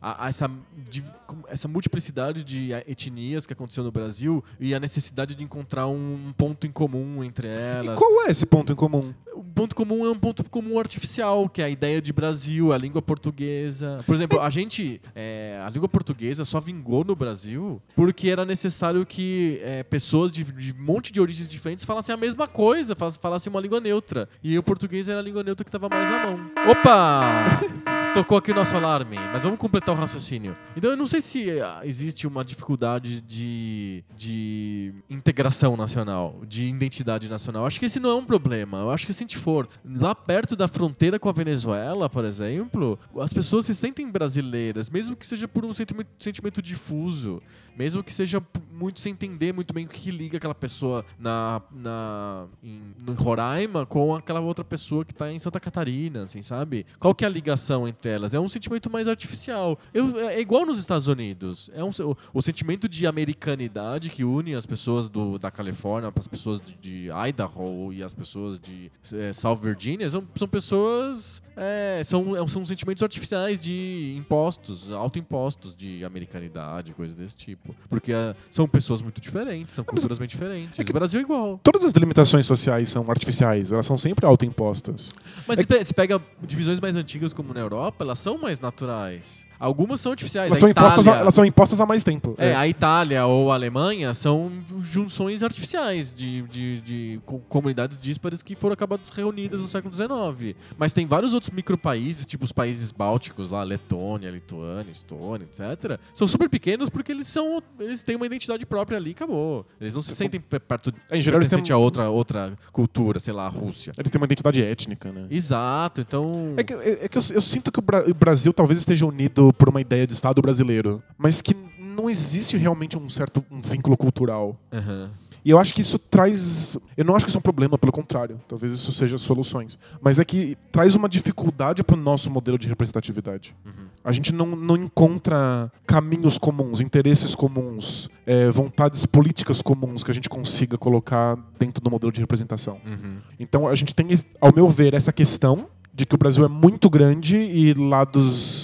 a- a essa, div- essa multiplicidade de etnias que aconteceu no Brasil e a necessidade de encontrar um ponto em comum entre E elas. qual é esse ponto em comum? O ponto comum é um ponto comum artificial, que é a ideia de Brasil, a língua portuguesa. Por exemplo, a gente. é, a língua portuguesa só vingou no Brasil porque era necessário que é, pessoas de, de um monte de origens diferentes falassem a mesma coisa, falassem uma língua neutra. E o português era a língua neutra que estava mais à mão. Opa! Tocou aqui o nosso alarme, mas vamos completar o raciocínio. Então eu não sei se ah, existe uma dificuldade de, de integração nacional, de identidade nacional. Acho que esse não é um problema. Eu acho que se a gente for lá perto da fronteira com a Venezuela, por exemplo, as pessoas se sentem brasileiras, mesmo que seja por um sentimento, sentimento difuso, mesmo que seja muito sem entender muito bem o que, liga aquela pessoa na, na, em, Roraima com aquela outra pessoa que está em Santa Catarina, assim, sabe? Qual que é a ligação entre elas? É um sentimento mais artificial. Eu, é igual nos Estados Unidos. É um, o, o sentimento de americanidade que une as pessoas do, da Califórnia, as pessoas de, de Idaho e as pessoas de é, South Virginia são, são pessoas. é, são, é, são sentimentos artificiais de impostos, autoimpostos de americanidade, coisas desse tipo. Porque é, são pessoas muito diferentes, são culturas bem diferentes. O Brasil é igual. Todas as delimitações sociais são artificiais, elas são sempre autoimpostas. Mas se pe- se pega divisões mais antigas como na Europa, elas são mais naturais. Algumas são artificiais. Elas a são, impostas, Itália- elas são impostas há mais tempo. É, a Itália ou a Alemanha são junções artificiais de, de, de co- comunidades díspares que foram acabadas reunidas no século XIX. Mas tem vários outros micropaíses, tipo os países bálticos lá, Letônia, Lituânia, Estônia, etc. São super pequenos porque eles são eles têm uma identidade própria ali, acabou. Eles não se sentem pe- perto É, em geral, eles têm- pertencente a outra outra cultura, sei lá, a Rússia. Eles têm uma identidade étnica, né? Exato, então É que, é- é que eu, eu sinto que o, Bra- o Brasil talvez esteja unido por uma ideia de Estado brasileiro, mas que não existe realmente um certo um vínculo cultural. Aham. E eu acho que isso traz. Eu não acho que isso é um problema, pelo contrário. Talvez isso seja soluções. Mas é que traz uma dificuldade para o nosso modelo de representatividade. A gente não, não encontra caminhos comuns, interesses comuns, é, vontades políticas comuns que a gente consiga colocar dentro do modelo de representação. Uhum. Então a gente tem, ao meu ver, essa questão de que o Brasil é muito grande e lados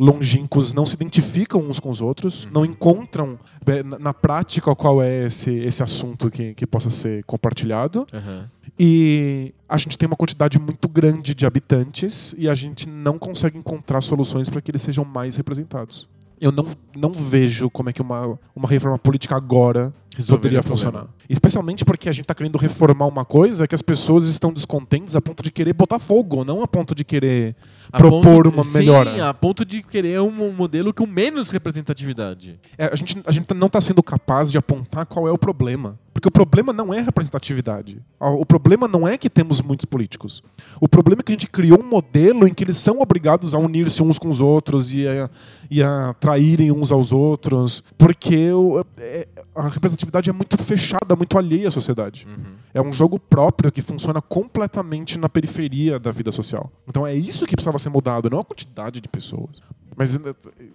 longínquos não se identificam uns com os outros, não encontram é, na, prática qual é esse, esse assunto que, que possa ser compartilhado. Aham. E a gente tem uma quantidade muito grande de habitantes e a gente não consegue encontrar soluções para que eles sejam mais representados. Eu não, não vejo como é que uma, uma reforma política agora Poderia funcionar. Especialmente porque a gente está querendo reformar uma coisa que as pessoas estão descontentes a ponto de querer botar fogo, não a ponto de querer A propor ponto- uma sim, melhora. a ponto de querer um modelo com menos representatividade. É, a, gente, a gente não está sendo capaz de apontar qual é o problema. Porque o problema não é representatividade. O problema não é que temos muitos políticos. O problema é que a gente criou um modelo em que eles são obrigados a unir-se uns com os outros e a, e a traírem uns aos outros. Porque o- é- a representatividade é muito fechada, muito alheia à sociedade. É um jogo próprio que funciona completamente na periferia da vida social. Então é isso que precisava ser mudado, não a quantidade de pessoas. Mas eh,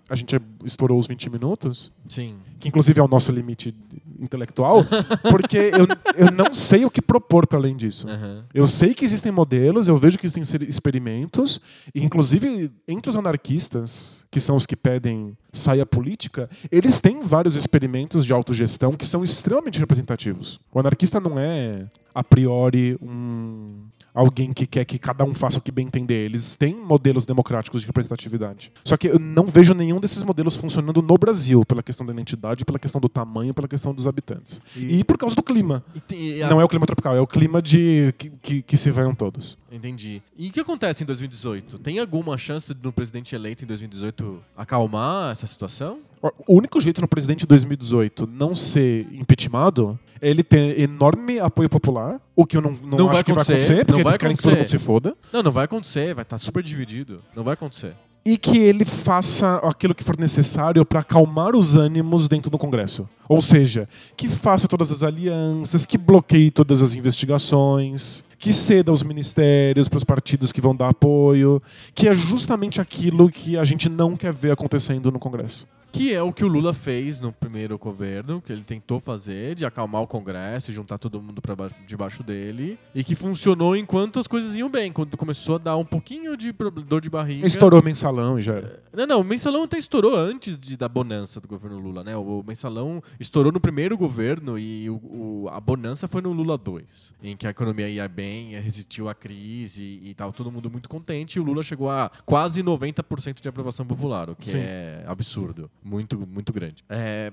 a gente estourou os 20 minutos Sim. que inclusive é o nosso limite intelectual, porque eu, eu não sei o que propor para além disso. Aham. Eu sei que existem modelos, eu vejo que existem experimentos, e inclusive entre os anarquistas, que são os que pedem saia política, eles têm vários experimentos de autogestão que são extremamente representativos. O anarquista não é, a priori, um alguém que quer que cada um faça o que bem entender. Eles têm modelos democráticos de representatividade. Só que eu não vejo nenhum desses modelos funcionando no Brasil, pela questão da identidade, pela questão do tamanho, pela questão dos habitantes. E, por causa do clima. E tem- e a- Não é o clima tropical, é o clima de que, que, que se vão todos. Entendi. E o que acontece em 2018? Tem alguma chance do presidente eleito em 2018 acalmar essa situação? O único jeito no presidente de 2018 não ser impeachmentado ele ter enorme apoio popular, o que eu não, não, Não acho vai que vai acontecer, acontecer, porque não eles querem que todo acontecer. mundo se foda. Não, não vai acontecer, vai estar super dividido. Não vai acontecer. e que ele faça aquilo que for necessário para acalmar os ânimos dentro do Congresso. Ou seja, que faça todas as alianças, que bloqueie todas as investigações, que ceda aos ministérios para os partidos que vão dar apoio, que é justamente aquilo que a gente não quer ver acontecendo no Congresso. Que é o que o Lula fez no primeiro governo, que ele tentou fazer, de acalmar o Congresso e juntar todo mundo pra ba- debaixo dele. E que funcionou enquanto as coisas iam bem. Quando começou a dar um pouquinho de dor de barriga. Estourou mensalão e já era. Não, não, o mensalão até estourou antes de, da bonança do governo Lula, né? O, mensalão estourou no primeiro governo e o, o- a bonança foi no Lula 2, em que a economia ia bem, resistiu à crise e tal, todo mundo muito contente. E o Lula chegou a quase 90% de aprovação popular, o que Sim. é absurdo, muito, muito grande. É,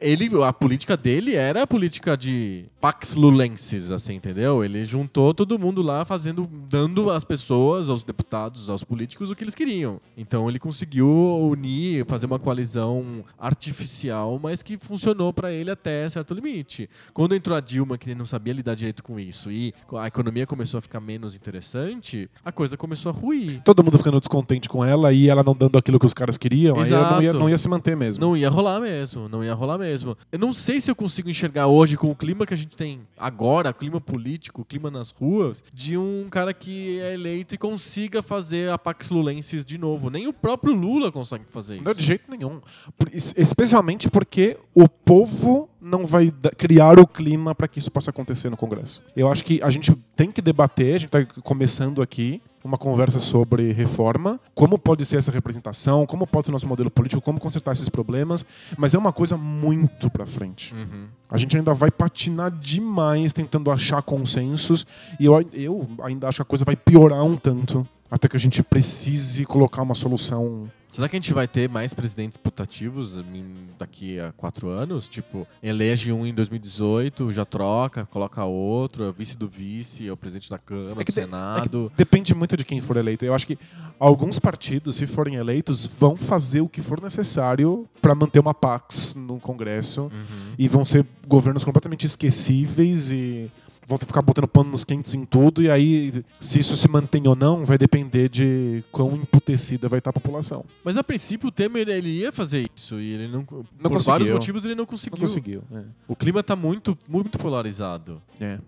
ele, a política dele era a política de pax lulensis, assim, entendeu? Ele juntou todo mundo lá fazendo, dando às pessoas, aos deputados, aos políticos o que eles queriam. Então ele conseguiu unir, fazer uma coalizão artificial, mas que funcionou pra ele até certo limite. Quando entrou a Dilma, que ele não sabia lidar direito com isso, e a economia começou a ficar menos interessante, a coisa começou a ruir. Todo mundo ficando descontente com ela e ela não dando aquilo que os caras queriam, aí ela não ia, Exato. não ia se manter mesmo. Não ia rolar mesmo, não ia rolar mesmo. Eu não sei se eu consigo enxergar hoje, com o clima que a gente tem agora, clima político, clima nas ruas, de um cara que é eleito e consiga fazer a Pax Lulensis de novo. Nem o próprio Lula consegue fazer Não, de isso. jeito nenhum. Especialmente porque o povo não vai criar o clima para que isso possa acontecer no Congresso. Eu acho que a gente tem que debater, a gente está começando aqui uma conversa sobre reforma, como pode ser essa representação, como pode ser o nosso modelo político, como consertar esses problemas, mas é uma coisa muito para frente. Uhum. A gente ainda vai patinar demais tentando achar consensos e eu, eu ainda acho que a coisa vai piorar um tanto até que a gente precise colocar uma solução Será que a gente vai ter mais presidentes putativos daqui a quatro anos? Tipo, elege um em 2018, já troca, coloca outro, é o vice do vice, é o presidente da Câmara, É do de- Senado. Depende muito de quem for eleito. Eu acho que alguns partidos, se forem eleitos, vão fazer o que for necessário para manter uma pax no Congresso Uhum. e vão ser governos completamente esquecíveis e vão ficar botando panos quentes em tudo. E aí, se isso se mantém ou não, vai depender de quão emputecida vai estar a população. Mas a princípio o Temer ele ia fazer isso e ele não, por conseguiu. vários motivos ele não Não conseguiu. conseguiu. O clima tá muito muito polarizado. É.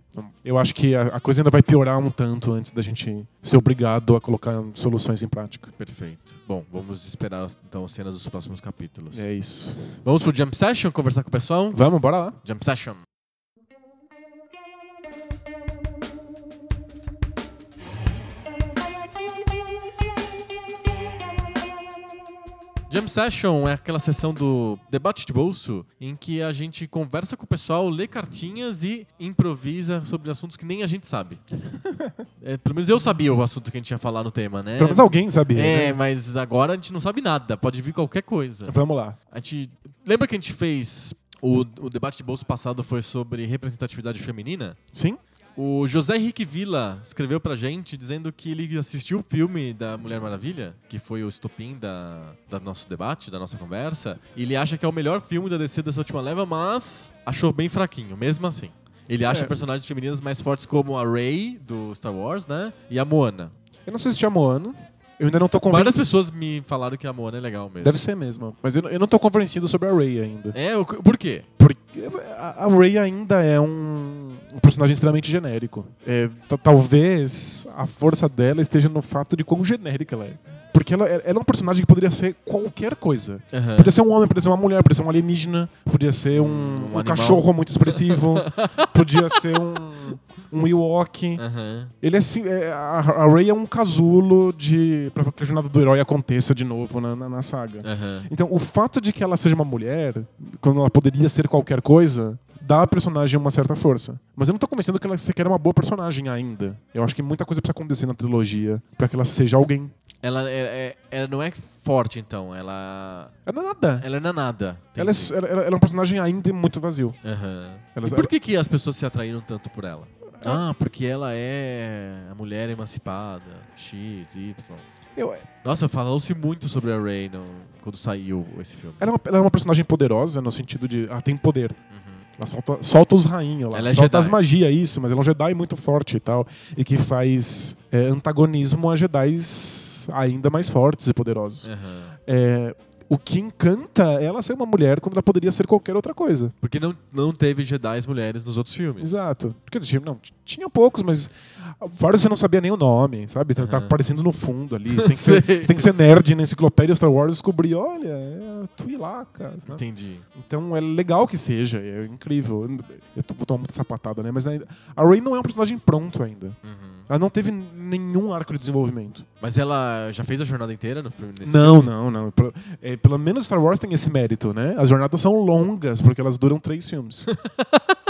Eu acho que a, a coisa ainda vai piorar um tanto antes da gente ser obrigado a colocar soluções em prática. Perfeito. Bom, vamos esperar então as cenas dos próximos capítulos. É isso. Vamos pro Jump Session conversar com o pessoal? Vamos, bora lá. Jump Session. Jam Session é aquela sessão do debate de bolso em que a gente conversa com o pessoal, lê cartinhas e improvisa sobre assuntos que nem a gente sabe. É, pelo menos eu sabia o assunto que a gente ia falar no tema, né? Pelo menos alguém sabia. É, né? mas agora a gente não sabe nada, pode vir qualquer coisa. Vamos lá. A gente. Lembra que a gente fez. O, o debate de bolso passado foi sobre representatividade feminina? Sim? O José Henrique Villa escreveu pra gente dizendo que ele assistiu o filme da Mulher Maravilha, que foi o estopim da, da nosso debate, da nossa conversa. E ele acha que é o melhor filme da DC dessa última leva, mas achou bem fraquinho, mesmo assim. Ele acha É. personagens femininas mais fortes como a Rey, do Star Wars, né? E a Moana. Eu não sei se tinha Moano. Eu ainda não tô Várias convencido. pessoas me falaram que a Moana é legal mesmo. Deve ser mesmo. Mas eu, eu não tô convencido sobre a Rey ainda. É, o- por quê? Porque a, a Rey ainda é um, um personagem extremamente genérico. É, talvez a força dela esteja no fato de quão genérica ela é. Porque ela, ela é um personagem que poderia ser qualquer coisa. Aham. Podia ser um homem, podia ser uma mulher, podia ser um alienígena, podia ser um, Um um animal. cachorro muito expressivo, podia ser um, um Ewok. Aham. Ele é, assim, é, a, a Rey é um casulo de para que a jornada do herói aconteça de novo na, na, na saga. Aham. Então, o fato de que ela seja uma mulher, quando ela poderia ser qualquer coisa, dá à personagem uma certa força. Mas eu não tô convencendo que ela sequer é uma boa personagem ainda. Eu acho que muita coisa precisa acontecer na trilogia pra que ela seja alguém. Ela, é, é- ela não é forte, então. Ela. Ela não é nada. Ela não é nada. Ela é, ela, ela é um personagem ainda muito vazio. Aham. Ela- E por que, que as pessoas se atraíram tanto por ela? Ah, porque ela é a mulher emancipada. X, Y. Eu- Nossa, falou-se muito sobre a Rey no- quando saiu esse filme. ela, é uma, ela é uma personagem poderosa no sentido de. Ela tem poder. Uhum. Ela solta, solta os rainhos lá. Ela é solta Jedi. as magias, isso, mas ela é um Jedi muito forte e tal. E que faz é, antagonismo a Jedis ainda mais fortes e poderosos. Aham. É, o que encanta ela ser uma mulher quando ela poderia ser qualquer outra coisa. Porque não, não teve Jedi mulheres nos outros filmes. Exato. Porque tinha- não, tinha poucos, mas vários você não sabia nem o nome, sabe? Tá, tá Aham. aparecendo no fundo ali. Você tem, que ser, tem que ser nerd na enciclopédia Star Wars e descobrir, olha, é a Twi'laka. né? Entendi. Então é legal que seja, é incrível. Eu tô, vou tomar muita sapatada, né? Mas ainda, a Rey não é um personagem pronto ainda. Uhum. Ela não teve nenhum arco de desenvolvimento. Mas ela já fez a jornada inteira no filme? não, filme? não, não. Pelo, é, pelo menos Star Wars tem esse mérito, né? As jornadas são longas, porque elas duram três filmes.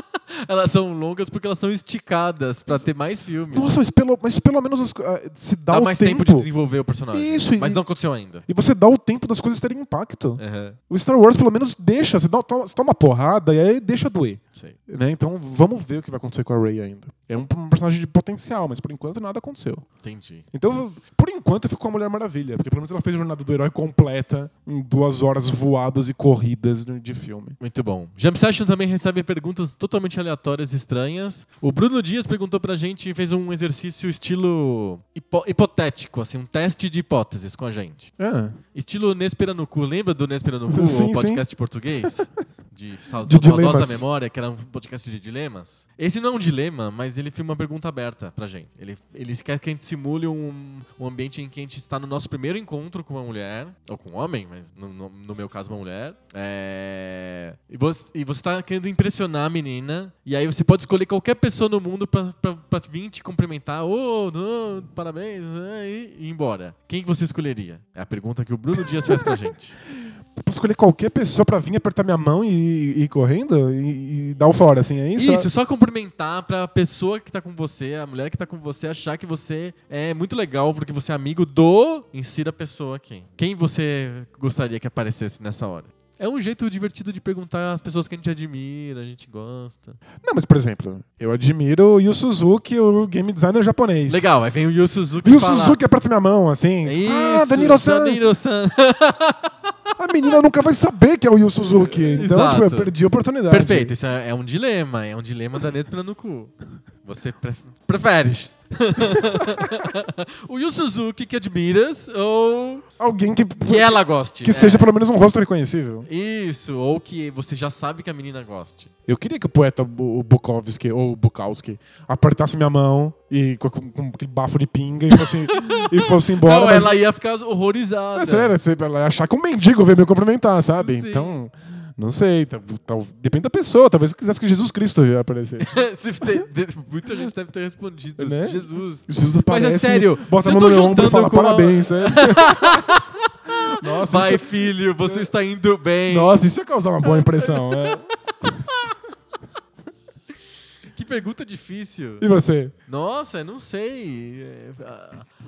Elas são longas porque elas são esticadas pra ter mais filmes. Nossa, mas pelo, mas pelo menos as ah, se dá, Dá o mais tempo. tempo de desenvolver o personagem. Isso, e- Mas não aconteceu ainda. E você dá o tempo das coisas terem impacto. Aham. O Star Wars pelo menos deixa, você, dá, toma, você toma uma porrada e aí deixa doer. Né? Então vamos ver o que vai acontecer com a Rey ainda. É um, um personagem de potencial, mas por enquanto nada aconteceu. Entendi. Então, por enquanto, eu fico com a Mulher Maravilha, porque pelo menos ela fez a jornada do herói completa em duas horas voadas e corridas de- de filme. Muito bom. Jam Session também recebe perguntas totalmente aleatórias e estranhas. O Bruno Dias perguntou pra gente e fez um exercício estilo hipo- hipotético, assim, um teste de hipóteses com a gente. É. Estilo Nespera no Cu. Lembra do Nespera no Cu, Sim, o podcast português? De, De saudosa memória, que era um podcast de dilemas. Esse não é um dilema, mas ele foi uma pergunta aberta pra gente. Ele, ele quer que a gente simule um, um ambiente em que a gente está no nosso primeiro encontro com uma mulher, ou com um homem, mas no, no- no meu caso, uma mulher. É, e, você, e você tá querendo impressionar a menina, e aí você pode escolher qualquer pessoa no mundo pra, pra, pra vir te cumprimentar. Ô, não, parabéns, é, e, e ir embora. Quem você escolheria? É a pergunta que o Bruno Dias faz pra gente. Eu posso escolher qualquer pessoa pra vir apertar minha mão e e ir correndo e, e dar o fora, assim, é isso? Isso, só cumprimentar pra pessoa que tá com você, a mulher que tá com você, achar que você é muito legal porque você é amigo do. Insira a pessoa aqui. Quem você gostaria que aparecesse nessa hora? É um jeito divertido de perguntar às pessoas que a gente admira, a gente gosta. Não, mas por exemplo, eu admiro o Yu Suzuki, o game designer japonês. Legal, aí vem o Yu Suzuki Yu falar. Suzuki aperta minha mão, assim. É Isso, ah, Danilo-san. Danilo-san. A menina nunca vai saber que é o Yu Suzuki. Então, Exato. tipo, eu perdi a oportunidade. Perfeito, isso é, é um dilema, é um dilema da Nespera no cu. Você pre preferes o Yu Suzuki que admiras ou Alguém que, que ela goste? que É. seja pelo menos um rosto reconhecível. Isso, ou que você já sabe que a menina goste. Eu queria que o poeta o Bukowski, ou Bukowski, apertasse minha mão e com, com- aquele bafo de pinga e fosse, e fosse embora. não, mas, ela ia ficar horrorizada. É sério, ela ia achar que um mendigo veio me cumprimentar, sabe? Sim. Então, não sei. tal- tal- depende da pessoa. Talvez eu quisesse que Jesus Cristo ia aparecer. Se te- de- Muita gente deve ter respondido. Né? Jesus. Jesus Mas aparece, é sério, bota a mão tô no meu ombro e fala parabéns. é. Nossa, Vai, isso, filho, você está indo bem. nossa, isso ia causar uma boa impressão. é. Que pergunta difícil. E você? Nossa, não sei. É,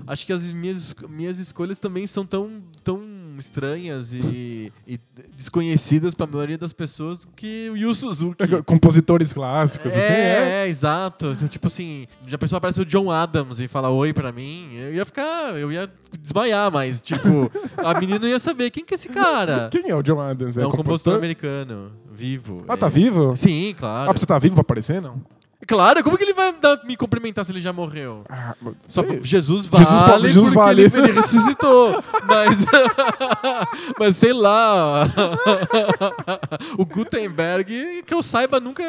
Acho que as minhas, minhas escolhas também são tão, tão estranhas e, e desconhecidas para a maioria das pessoas do que o Yu Suzuki. Compositores clássicos, É, assim, é. é, exato. Tipo assim, já a pessoa aparece o John Adams e fala oi pra mim, eu ia ficar, eu ia desmaiar, mas tipo, a menina não ia saber quem que é esse cara. Quem é o John Adams? É um compositor americano, vivo. Ah, tá É- vivo? Sim, Ah, claro. pra você tá vivo pra aparecer, não? Claro, como que ele vai dar- me cumprimentar se ele já morreu? Ah, Só sei. Jesus vale, Jesus Jesus porque vale. Ele, ele ressuscitou. mas, mas sei lá. o Gutenberg, que eu saiba, nunca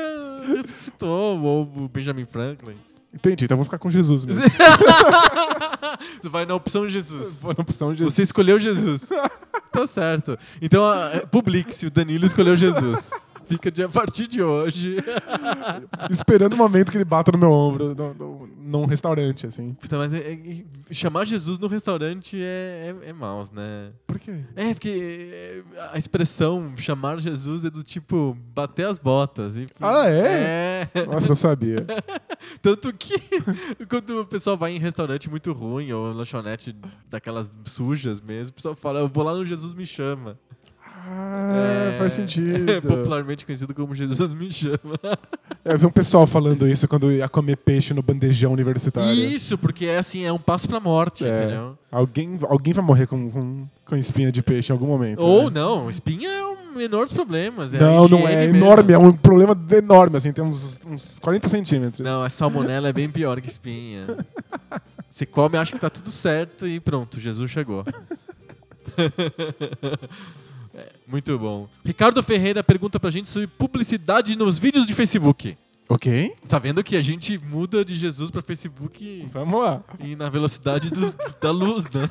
ressuscitou. Ou o Benjamin Franklin. Entendi, então eu vou ficar com Jesus mesmo. Você vai na opção Jesus. Na opção de Jesus. Você escolheu Jesus. tá certo. Então, ah, é, publique-se. O Danilo escolheu Jesus. Fica de a partir de hoje. Esperando o momento que ele bata no meu ombro. Não, não, num restaurante, assim. Puta, mas é- é- chamar Jesus no restaurante é, é, é maus, né? Por quê? É, porque é, a expressão chamar Jesus é do tipo bater as botas. enfim. Ah, é? É. Nossa, não sabia. Tanto que quando o pessoal vai em restaurante muito ruim ou lanchonete daquelas sujas mesmo, o pessoal fala, eu vou lá no Jesus me chama. Ah, É, faz sentido. popularmente conhecido como Jesus me chama. Eu vi um pessoal falando isso quando ia comer peixe no bandejão universitário. Isso, porque é assim, é um passo pra morte, É. entendeu? Alguém, alguém vai morrer com, com, com espinha de peixe em algum momento. Ou né? não, espinha é um menor dos problemas. É Não, não é. enorme. É um problema enorme, assim. Tem uns, uns 40 centímetros. Não, a salmonela é bem pior que espinha. Você come, acha que tá tudo certo e pronto, Jesus chegou. É, muito bom. Ricardo Ferreira pergunta pra gente sobre publicidade nos vídeos de Facebook. Ok. Tá vendo que a gente muda de Jesus pra Facebook Vamos lá. e na velocidade do- da luz, né?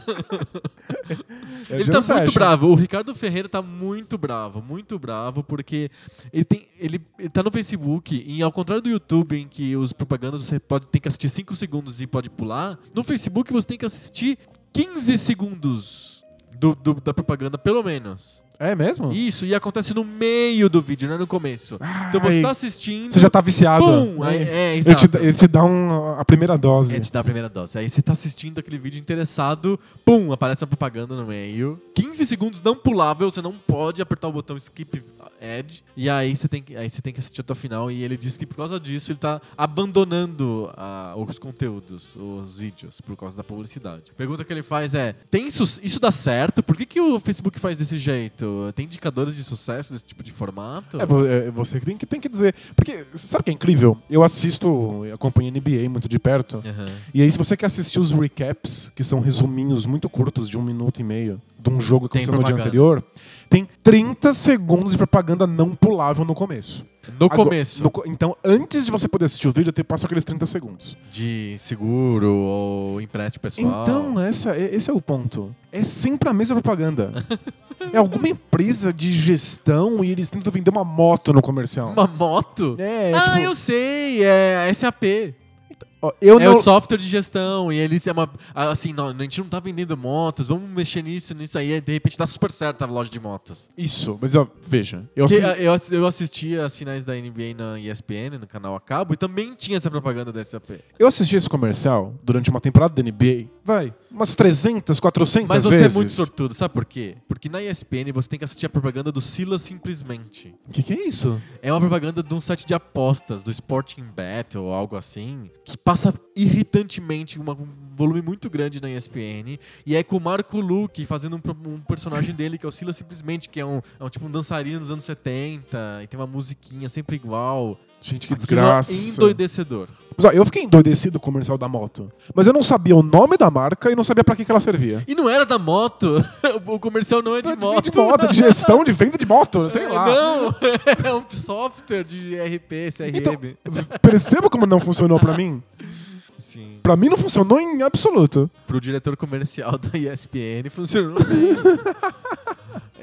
É ele tá muito bravo. O Ricardo Ferreira tá muito bravo, muito bravo, porque ele, tem, ele, ele tá no Facebook e ao contrário do YouTube, em que os propagandas você pode tem que assistir 5 segundos e pode pular, no Facebook você tem que assistir 15 segundos do, do- da propaganda, pelo menos. É mesmo? Isso, e acontece no meio do vídeo, não é no começo. Então você Ai, tá assistindo. Você já tá viciado. Pum! Aí- é, ele, te, dá- ele te dá um, a primeira dose. É te dar a primeira dose. Aí você tá assistindo aquele vídeo interessado, pum, aparece uma propaganda no meio. 15 segundos não pulável, você não pode apertar o botão skip ad. E aí você tem que, aí você tem que assistir até o final. E ele diz que por causa disso ele tá abandonando ah, os conteúdos, os vídeos, por causa da publicidade. A pergunta que ele faz é: tem isso, isso dá certo? Por que, que o Facebook faz desse jeito? Tem indicadores de sucesso desse tipo de formato? É, é você tem, que tem que dizer. Porque, sabe o que é incrível? Eu assisto, eu acompanho NBA muito de perto. Aham. E aí, se você quer assistir os recaps, que são resuminhos muito curtos, de um minuto e meio, de um jogo que aconteceu no dia anterior, tem 30 segundos de propaganda não pulável no começo. No Agora- começo no então, antes de você poder assistir o vídeo, te passa aqueles 30 segundos. de seguro ou empréstimo pessoal. Então, essa, é- esse é o ponto. É sempre a mesma propaganda. é alguma empresa de gestão e eles tentam vender uma moto no comercial. Uma moto? É, ah, tipo, eu sei, é SAP. Eu é não... o software de gestão. E eles é uma. Assim, não, a gente não tá vendendo motos, vamos mexer nisso, nisso aí. De repente dá super certo a loja de motos. Isso, mas ó, veja. Eu Porque, assi- ah, eu, ass- eu assisti as finais da NBA na ESPN, no canal a cabo, e também tinha essa propaganda da SAP. Eu assisti esse comercial durante uma temporada da NBA. Vai, umas 300, 400 Mas você vezes. é muito sortudo, sabe por quê? Porque na ESPN você tem que assistir a propaganda do Silas simplesmente. O que, que é isso? É uma propaganda de um site de apostas, do Sporting Bet ou algo assim, que passa irritantemente uma- um volume muito grande na ESPN. E é com o Marco Luque fazendo um, um personagem dele, que é o Silas Simplesmente, que é um, é um tipo um dançarino dos anos 70, e tem uma musiquinha sempre igual. Gente, que Aquilo desgraça. É endoidecedor. Eu fiquei endoidecido com o comercial da moto. Mas eu não sabia o nome da marca e não sabia pra que, que ela servia. E não era da moto. o comercial não é de Não, moto. De moto, de gestão, de venda de moto, sei lá. Não, é um software de RP, CRM. Então, perceba como não funcionou pra mim? Sim. Pra mim não funcionou em absoluto. pro diretor comercial da ESPN funcionou bem.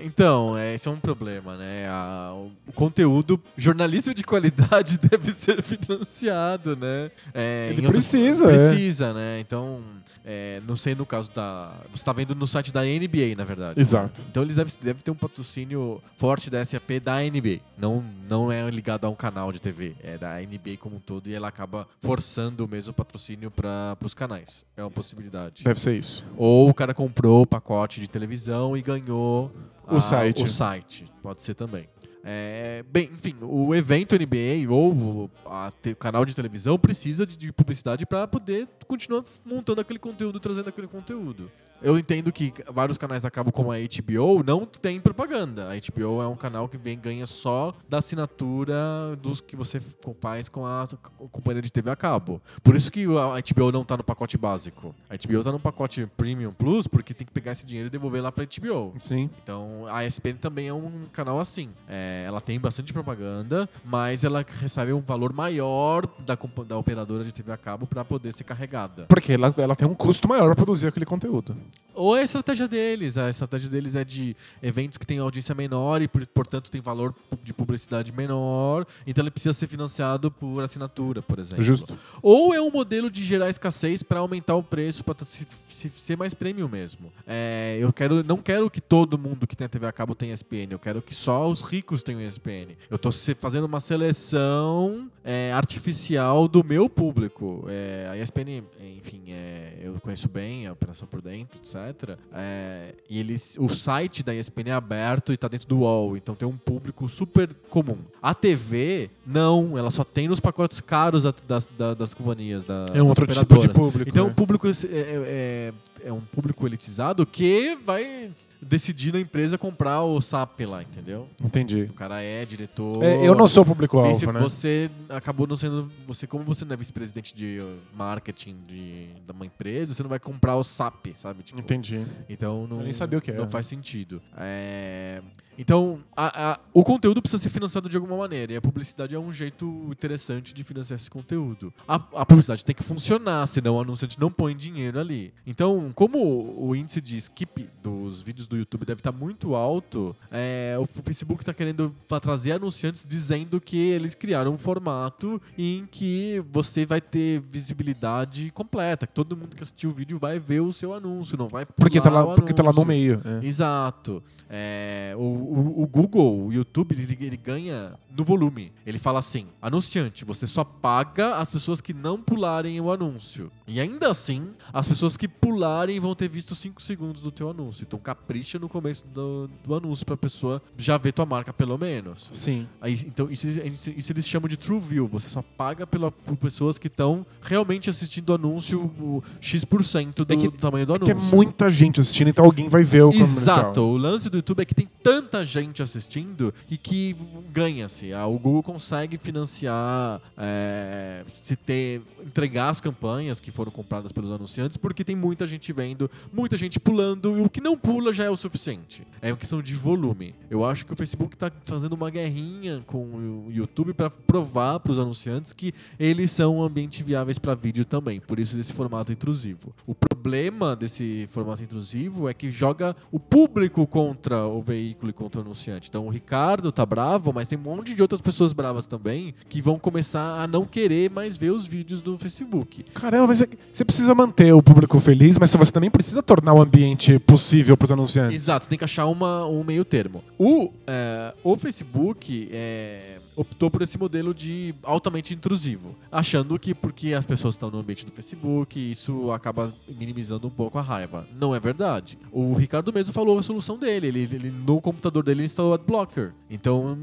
Então, é, esse é um problema, né? A- o conteúdo jornalismo de qualidade deve ser financiado, né? É, Ele precisa, é. Precisa, né? Então, é, não sei no caso da... Você tá vendo no site da NBA, na verdade. Exato. Então eles devem, devem ter um patrocínio forte da SAP da NBA. Não, não é ligado a um canal de TV. É da NBA como um todo e ela acaba forçando o mesmo patrocínio para os canais. É uma possibilidade. Deve ser isso. Ou o cara comprou o pacote de televisão e ganhou O a- site. O site. Pode ser também. É, bem, enfim, o evento NBA ou o a te- canal de televisão precisa de, de publicidade para poder continuar montando aquele conteúdo, trazendo aquele conteúdo. Eu entendo que vários canais acabam como a HBO não tem propaganda. A HBO é um canal que vem ganha só da assinatura dos que você faz com a companhia de TV a cabo. Por isso que a HBO não tá no pacote básico. A HBO tá no pacote Premium Plus porque tem que pegar esse dinheiro e devolver lá pra HBO. Sim. Então a ESPN também é um canal assim. É, ela tem bastante propaganda, mas ela recebe um valor maior da, da operadora de TV a cabo para poder ser carregada. Porque ela, ela tem um custo maior pra produzir aquele conteúdo. Ou é a estratégia deles. A estratégia deles é de eventos que têm audiência menor e, por- portanto, tem valor de publicidade menor. Então, ele precisa ser financiado por assinatura, por exemplo. Justo. Ou é um modelo de gerar escassez para aumentar o preço, para ser mais premium mesmo. É, eu quero, não quero que todo mundo que tem TV a cabo tenha ESPN. Eu quero que só os ricos tenham ESPN. Eu se- fazendo uma seleção é, artificial do meu público. É, a ESPN, enfim, é, eu conheço bem a operação por dentro, etc. É, e eles, o site da ESPN é aberto e está dentro do UOL, então tem um público super comum. A TV, não, ela só tem nos pacotes caros da- das, da- das companhias. Da, É um outro tipo de público. Então, né? o público é, é- é um público elitizado que vai decidir na empresa comprar o SAP lá, entendeu? Entendi. O cara é diretor. É, eu não sou público-alvo, né? Você acabou não sendo. Você, como você não é vice-presidente de uh, marketing de, de uma empresa, você não vai comprar o SAP, sabe? Tipo, Entendi. então não, Eu nem sabia o que não era. faz sentido. É, Então, a- a- o conteúdo precisa ser financiado de alguma maneira. E a publicidade é um jeito interessante de financiar esse conteúdo. A, a publicidade tem que funcionar, senão o anunciante não põe dinheiro ali. Então, como o índice de skip dos vídeos do YouTube deve estar muito alto, é, o Facebook está querendo trazer anunciantes dizendo que eles criaram um formato em que você vai ter visibilidade completa, que todo mundo que assistiu o vídeo vai ver o seu anúncio, não vai Porque tá, pular lá, o porque tá lá no meio. é. Exato. É, o, o- o Google, o YouTube, ele, ele ganha no volume. Ele fala assim: anunciante, você só paga as pessoas que não pularem o anúncio. E ainda assim, as pessoas que pularem vão ter visto 5 segundos do teu anúncio. Então capricha no começo do, do anúncio pra pessoa já ver tua marca pelo menos. Sim. Aí, então, isso, isso- isso eles chamam de true view. Você só paga pela, por pessoas que estão realmente assistindo o anúncio o X% do, É que- do tamanho do É que anúncio. é muita gente assistindo, então alguém vai ver o comercial. Exato. O lance do YouTube é que tem tanta gente assistindo e que ganha-se. Ah, O Google consegue financiar, é, se ter, entregar as campanhas que foram compradas pelos anunciantes, porque tem muita gente vendo, muita gente pulando, e o que não pula já é o suficiente. É uma questão de volume. Eu acho que o Facebook está fazendo uma guerrinha com o YouTube para provar para os anunciantes que eles são ambientes viáveis para vídeo também. Por isso desse formato intrusivo. O problema desse formato intrusivo é que joga o público contra o veículo contra o anunciante. Então o Ricardo tá bravo, mas tem um monte de outras pessoas bravas também que vão começar a não querer mais ver os vídeos do Facebook. Caramba, mas é você precisa manter o público feliz, mas você também precisa tornar o ambiente possível para os anunciantes. Exato, você tem que achar uma, um meio termo. O, é, o Facebook é, optou por esse modelo de altamente intrusivo, achando que porque as pessoas estão no ambiente do Facebook, isso acaba minimizando um pouco a raiva. Não é verdade. O Ricardo mesmo falou a solução dele. Ele, ele- no computador dele ele instalou o Adblocker. Então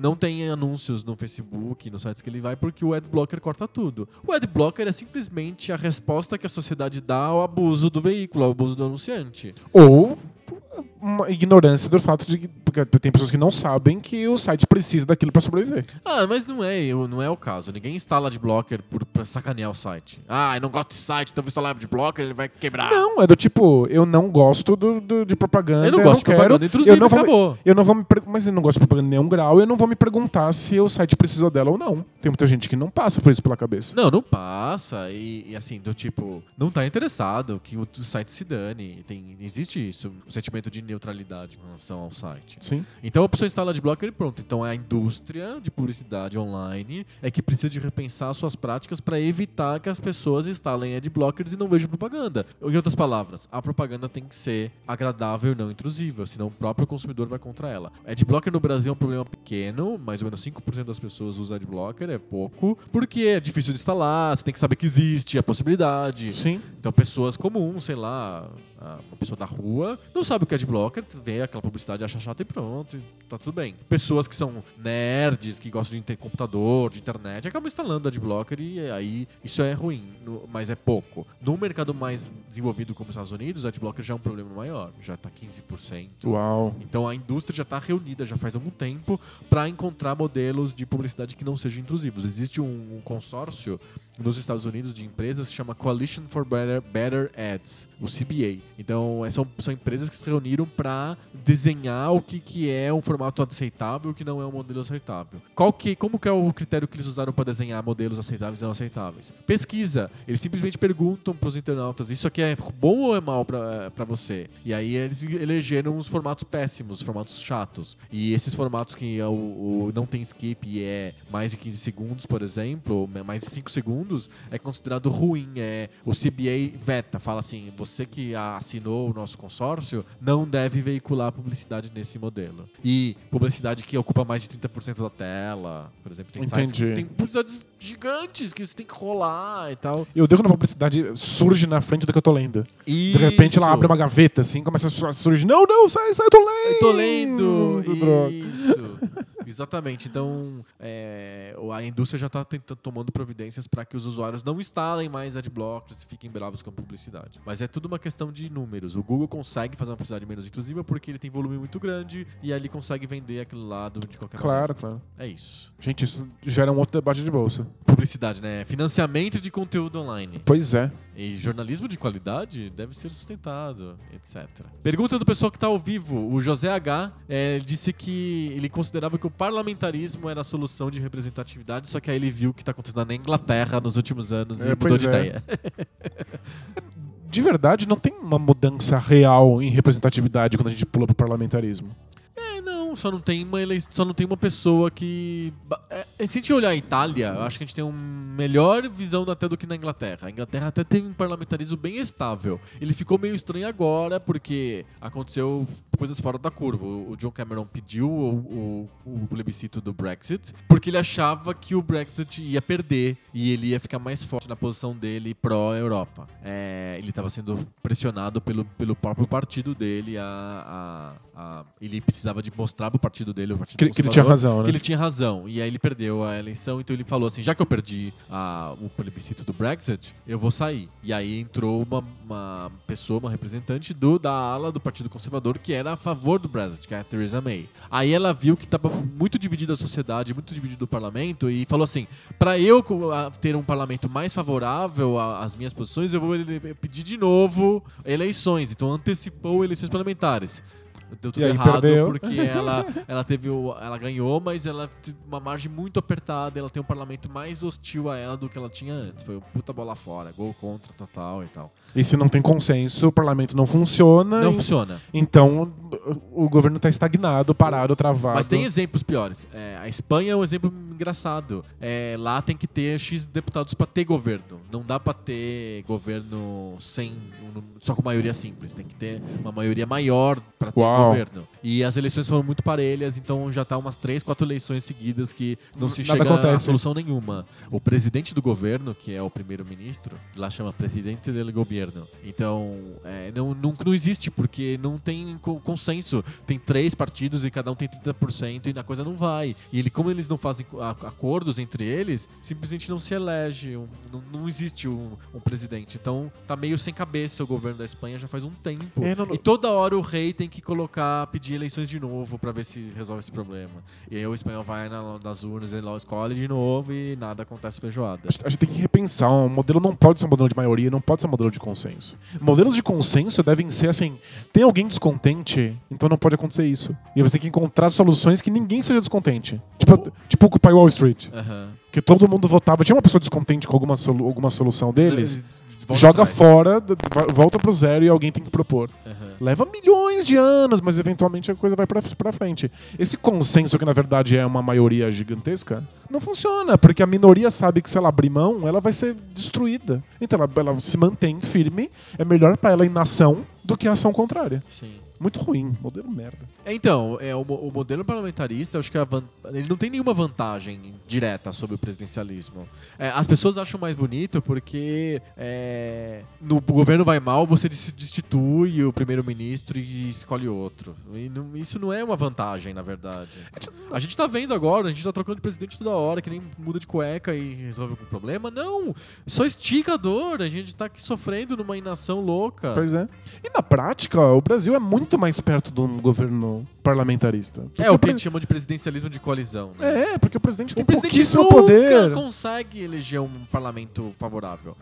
não tem anúncios no Facebook, nos sites que ele vai, porque o Adblocker corta tudo. O Adblocker é simplesmente a resposta que a sociedade dá ao abuso do veículo, ao abuso do anunciante. Ou uma ignorância do fato de que porque tem pessoas que não sabem que o site precisa daquilo para sobreviver. Ah, mas não é, eu- não é o caso. Ninguém instala adblocker por, pra sacanear o site. Ah, eu não gosto de site, então vou instalar adblocker, ele vai quebrar. Não, é do tipo, eu não gosto do, do- de propaganda. eu não gosto de quero, propaganda intrusiva, eu não vou me- acabou. Eu não vou me mas eu não gosto de propaganda em nenhum grau, eu não vou me perguntar se o site precisa dela ou não. Tem muita gente que não passa por isso pela cabeça. Não, não passa. E, e assim, do tipo, não tá interessado que o, o site se dane. Tem, existe isso, um sentimento de neutralidade com relação ao site. Sim. Então a pessoa instala adblocker e pronto. Então a indústria de publicidade online é que precisa de repensar suas práticas para evitar que as pessoas instalem adblockers e não vejam propaganda. Em outras palavras, a propaganda tem que ser agradável e não intrusiva, senão o próprio consumidor vai contra ela. Adblocker no Brasil é um problema pequeno, mais ou menos 5% das pessoas usam adblocker, é pouco, porque é difícil de instalar, você tem que saber que existe a possibilidade. Sim. Então, pessoas comuns, sei lá, uma pessoa da rua, não sabe o que é adblocker, vê aquela publicidade, acha chata e pronto, e tá tudo bem. Pessoas que são nerds, que gostam de ter computador, de internet, acabam instalando adblocker e aí isso é ruim, mas é pouco. No mercado mais desenvolvido como os Estados Unidos, adblocker já é um problema maior, já tá 15%. Uau. Então a indústria já está reunida já faz algum tempo para encontrar modelos de publicidade que não sejam intrusivos. Existe um, um consórcio nos Estados Unidos de empresas que chama Coalition for Better, Better Ads, o CBA. Então, é, são, são empresas que se reuniram para desenhar o que, que é um formato aceitável e o que não é um modelo aceitável. Qual que, como que é o critério que eles usaram para desenhar modelos aceitáveis e não aceitáveis? Pesquisa. Eles simplesmente perguntam para os internautas: isso aqui é bom ou é mal para você? E aí eles elegeram os formatos péssimos, os formatos chatos. E esses formatos que é o, o não tem skip e é mais de 15 segundos, por exemplo, mais de 5 segundos, é considerado ruim. É, o CBA veta, fala assim: você que assinou o nosso consórcio não deve veicular publicidade nesse modelo. E publicidade que ocupa mais de 30% da tela, por exemplo, tem sites que Entendi. tem publicidades gigantes que você tem que rolar e tal. Eu odeio quando a publicidade surge na frente do que eu tô lendo. De repente ela abre uma gaveta assim, começa a surgir. Não, não, sai, sai, eu tô lendo. Eu tô lendo. Isso. Exatamente. Então, é, a indústria já está tomando providências para que os usuários não instalem mais adblockers e fiquem bravos com a publicidade. Mas é tudo uma questão de números. O Google consegue fazer uma publicidade menos intrusiva porque ele tem volume muito grande e aí ele consegue vender aquele lado de qualquer Claro, claro. maneira. É isso. Gente, isso gera um outro debate de bolsa. Publicidade, né? Financiamento de conteúdo online. Pois é. E jornalismo de qualidade deve ser sustentado, etc. Pergunta do pessoal que está ao vivo. O José H eh, disse que ele considerava que o parlamentarismo era a solução de representatividade, só que aí ele viu o que está acontecendo na Inglaterra nos últimos anos e É, mudou pois de é. ideia. De verdade, não tem uma mudança real em representatividade quando a gente pula pro parlamentarismo. Só não tem uma só não tem uma pessoa que. é, se a gente olhar a Itália, eu acho que a gente tem uma melhor visão até do que na Inglaterra. A Inglaterra até tem um parlamentarismo bem estável. Ele ficou meio estranho agora porque aconteceu coisas fora da curva. O o John Cameron pediu o, o- o plebiscito do Brexit porque ele achava que o Brexit ia perder e ele ia ficar mais forte na posição dele pró-Europa. É, ele estava sendo pressionado pelo, pelo próprio partido dele a, a- a- ele precisava de mostrar pro partido dele, o partido Que, que ele tinha razão, né? que ele tinha razão. E aí ele perdeu a eleição, então ele falou assim: já que eu perdi a- o plebiscito do Brexit, eu vou sair. E aí entrou uma, uma pessoa, uma representante do, da ala do Partido Conservador que era a favor do Brexit, que é a Theresa May. Aí ela viu que estava muito dividida a sociedade, muito dividido o parlamento, e falou assim: para eu ter um parlamento mais favorável às minhas posições, eu vou pedir de novo eleições. Então antecipou eleições parlamentares. Deu tudo errado perdeu. porque ela, ela teve o, ela ganhou, mas ela teve uma margem muito apertada. Ela tem um parlamento mais hostil a ela do que ela tinha antes. Foi puta bola fora, gol contra total e tal. E se não tem consenso, o parlamento não funciona. Não e- funciona. Então o governo está estagnado, parado, travado. Mas tem exemplos piores. É, a Espanha é um exemplo engraçado. É, lá tem que ter X deputados pra ter governo. Não dá pra ter governo sem só com maioria simples. Tem que ter uma maioria maior pra ter Uau. Governo. E as eleições foram muito parelhas, então já tá umas três, quatro eleições seguidas que não se Nada chega a acontece. solução nenhuma. O presidente do governo, que é o primeiro-ministro, lá chama presidente del governo. Então, é, não, não, não existe, porque não tem co- consenso. Tem três partidos e cada um tem 30% e a coisa não vai. E ele, como eles não fazem co- a- acordos entre eles, simplesmente não se elege. um- não, não existe um, um presidente. Então, tá meio sem cabeça o governo da Espanha já faz um tempo. É, não- E toda hora o rei tem que colocar, pedir eleições de novo pra ver se resolve esse problema. E aí o espanhol vai na- nas urnas, ele lá escolhe de novo e nada acontece feijoada. A gente tem que repensar. Um modelo não pode ser um modelo de maioria, não pode ser um modelo de consenso. Modelos de consenso devem ser assim: tem alguém descontente, então não pode acontecer isso. E você tem que encontrar soluções que ninguém seja descontente. Tipo, tipo Occupy Wall Street. Aham. Que todo mundo votava. Tinha uma pessoa descontente com alguma, solu- alguma solução deles. Volta joga atrás. fora, volta pro zero e alguém tem que propor. Aham. Leva milhões de anos, mas eventualmente a coisa vai pra, pra frente. Esse consenso, que na verdade é uma maioria gigantesca, não funciona, porque a minoria sabe que se ela abrir mão, ela vai ser destruída. Então ela, ela se mantém firme, é melhor pra ela inação do que a ação contrária. Sim. Muito ruim, modelo merda. É, Então, é, o, o modelo parlamentarista, eu acho que a ele não tem nenhuma vantagem direta sobre o presidencialismo. É, as pessoas acham mais bonito porque é, no governo vai mal, você destitui o primeiro-ministro e escolhe outro. E não- isso não é uma vantagem, na verdade. A gente tá vendo agora, a gente tá trocando de presidente toda hora, que nem muda de cueca e resolve algum problema. Não! Só estica a dor, a gente tá aqui sofrendo numa inação louca. Pois é. E na prática, o Brasil é muito muito mais perto de um governo parlamentarista. Porque É o que a pre- gente chama de presidencialismo de coalizão, né? É, porque o presidente tem O presidente pouquíssimo nunca poder. consegue eleger um parlamento favorável.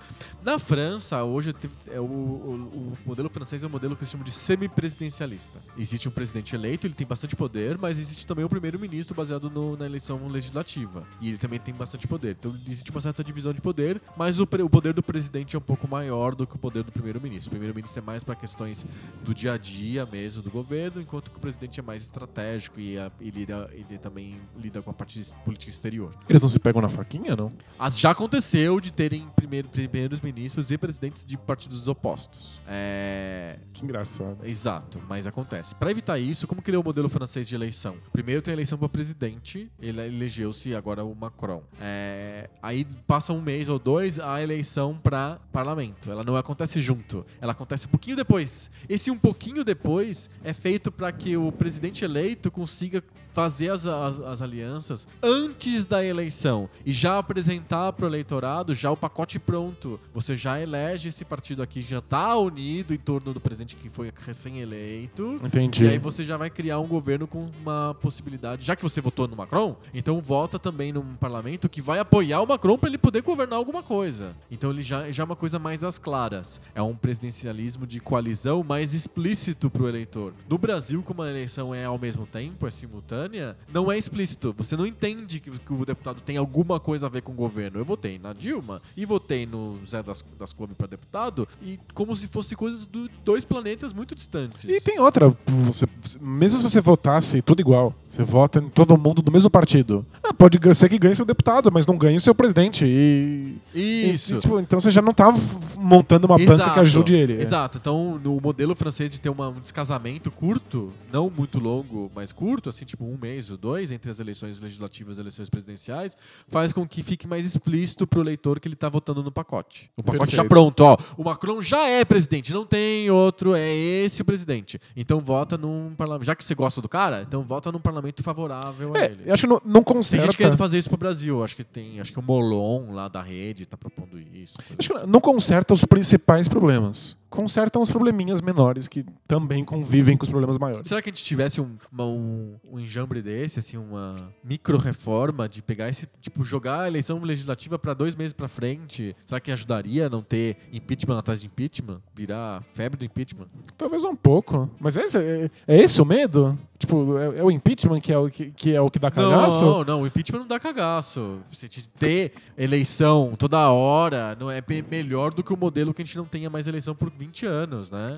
Na França, hoje, é o, o- o modelo francês é um modelo que se chama de semipresidencialista. Existe um presidente eleito, ele tem bastante poder, mas existe também o primeiro-ministro baseado no- na eleição legislativa. E ele também tem bastante poder. Então existe uma certa divisão de poder, mas o, o poder do presidente é um pouco maior do que o poder do primeiro-ministro. O primeiro-ministro é mais para questões do dia a dia mesmo do governo, enquanto que o presidente é mais estratégico e, a- e lida- ele também lida com a parte política exterior. Eles não se pegam na faquinha, não? As- já aconteceu de terem primeiro, primeiros ministros e presidentes de partidos opostos. É. Que engraçado. Exato, mas acontece. Para evitar isso, como que ele é o modelo francês de eleição? Primeiro tem a eleição para presidente, ele elegeu-se agora o Macron. É, aí passa um mês ou dois a eleição para parlamento. Ela não acontece junto, ela acontece um pouquinho depois. Esse um pouquinho depois é feito para que o presidente eleito consiga fazer as, as, as alianças antes da eleição e já apresentar para o eleitorado já o pacote pronto. Você já elege esse partido aqui já está unido em torno do presidente que foi recém-eleito. Entendi. E aí você já vai criar um governo com uma possibilidade, já que você votou no Macron, então vota também num parlamento que vai apoiar o Macron para ele poder governar alguma coisa. Então ele já, já é uma coisa mais às claras. É um presidencialismo de coalizão mais explícito para o eleitor. No Brasil, como a eleição é ao mesmo tempo, é simultânea, não é explícito. Você não entende que, que o deputado tem alguma coisa a ver com o governo. Eu votei na Dilma e votei no Zé das, das Couve para deputado e como se fosse coisas de dois planetas muito distantes. E tem outra, você- mesmo se você votasse tudo igual, você vota em todo mundo do mesmo partido. Ah, pode ser que ganhe seu deputado, mas não ganhe o seu presidente. E, Isso. e, tipo, então você já não tá montando uma banca que ajude ele. é. Exato. Então, no modelo francês de ter uma- um descasamento curto, não muito longo, mas curto, assim, tipo um mês ou dois, entre as eleições legislativas e as eleições presidenciais, faz com que fique mais explícito pro eleitor que ele tá votando no pacote. O pacote já pronto, ó. O Macron já é presidente, não tem outro, é esse o presidente. Então vota num parlamento. Já que você gosta do cara, então vota num parlamento favorável a É, ele. eu acho que não, não Tem conserta. gente querendo fazer isso pro Brasil. Acho que tem. Acho que o Molon lá da rede tá propondo isso. Acho que não conserta os principais problemas. Consertam os probleminhas menores que também convivem com os problemas maiores. Será que a gente tivesse um, uma- um, um enjambre desse, assim, uma micro-reforma de pegar esse, tipo, jogar a eleição legislativa para dois meses para frente? Será que ajudaria a não ter impeachment atrás de impeachment? Virar febre do impeachment? Talvez um pouco. Mas é esse, é, é esse o medo? Tipo, é, é o impeachment que é o que, que é o que dá cagaço? Não, não, o impeachment não dá cagaço. Te- ter eleição toda hora não é melhor do que o modelo que a gente não tenha mais eleição por 20 anos, né?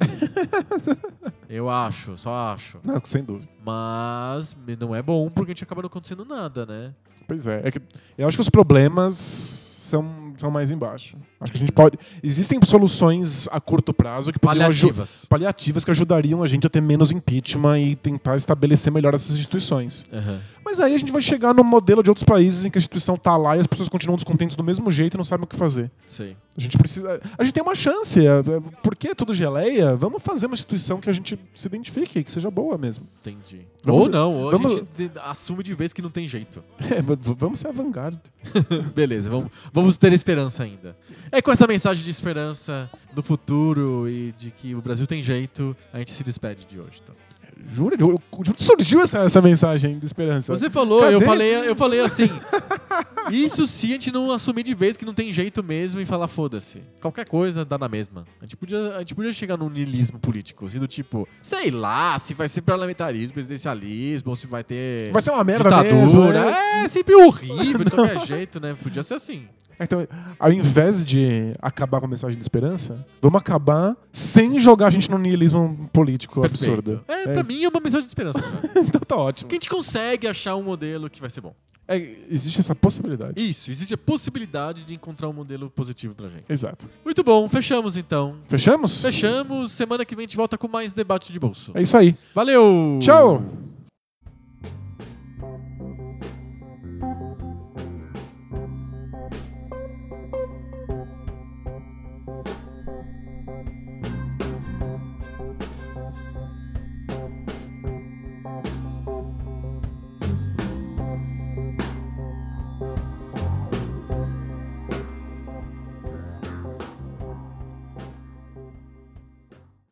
Eu acho, só acho. Não, sem dúvida. Mas não é bom porque a gente acaba não acontecendo nada, né? Pois é. é que eu acho que os problemas são, são mais embaixo. Acho que a gente pode. Existem soluções a curto prazo que Paliativas. paliativas que ajudariam a gente a ter menos impeachment e tentar estabelecer melhor essas instituições. Aham. Mas aí a gente vai chegar no modelo de outros países em que a instituição tá lá e as pessoas continuam descontentes do mesmo jeito e não sabem o que fazer. Sei. A gente precisa. A gente tem uma chance. é- é- Por que tudo geleia? Vamos fazer uma instituição que a gente se identifique, que seja boa mesmo. Entendi. Vamos- ou não, ou vamos- a gente assume de vez que não tem jeito. É, vamos ser avant-garde. Beleza, vamos, vamos ter esperança ainda. É com essa mensagem de esperança do futuro e de que o Brasil tem jeito, a gente se despede de hoje. Então. Jura? De onde surgiu essa, essa mensagem de esperança? Você falou, Cadê? eu falei, eu falei assim. Isso se a gente não assumir de vez que não tem jeito mesmo e falar foda-se. Qualquer coisa dá na mesma. A gente podia, a gente podia chegar num niilismo político, assim, do tipo, sei lá, se vai ser parlamentarismo, presidencialismo, ou se vai ter Vai ser uma merda ditadura. mesmo. né? É sempre horrível, de qualquer jeito, né? Podia ser assim. Então, ao invés de acabar com a mensagem de esperança, vamos acabar sem jogar a gente num niilismo político absurdo. É, pra mim é uma mensagem de esperança. Né? Então tá ótimo. que a gente consegue achar um modelo que vai ser bom. É, existe essa possibilidade. Isso, existe a possibilidade de encontrar um modelo positivo pra gente. Exato. Muito bom, fechamos então. Fechamos? Fechamos. Semana que vem a gente volta com mais debate de bolso. É isso aí. Valeu! Tchau!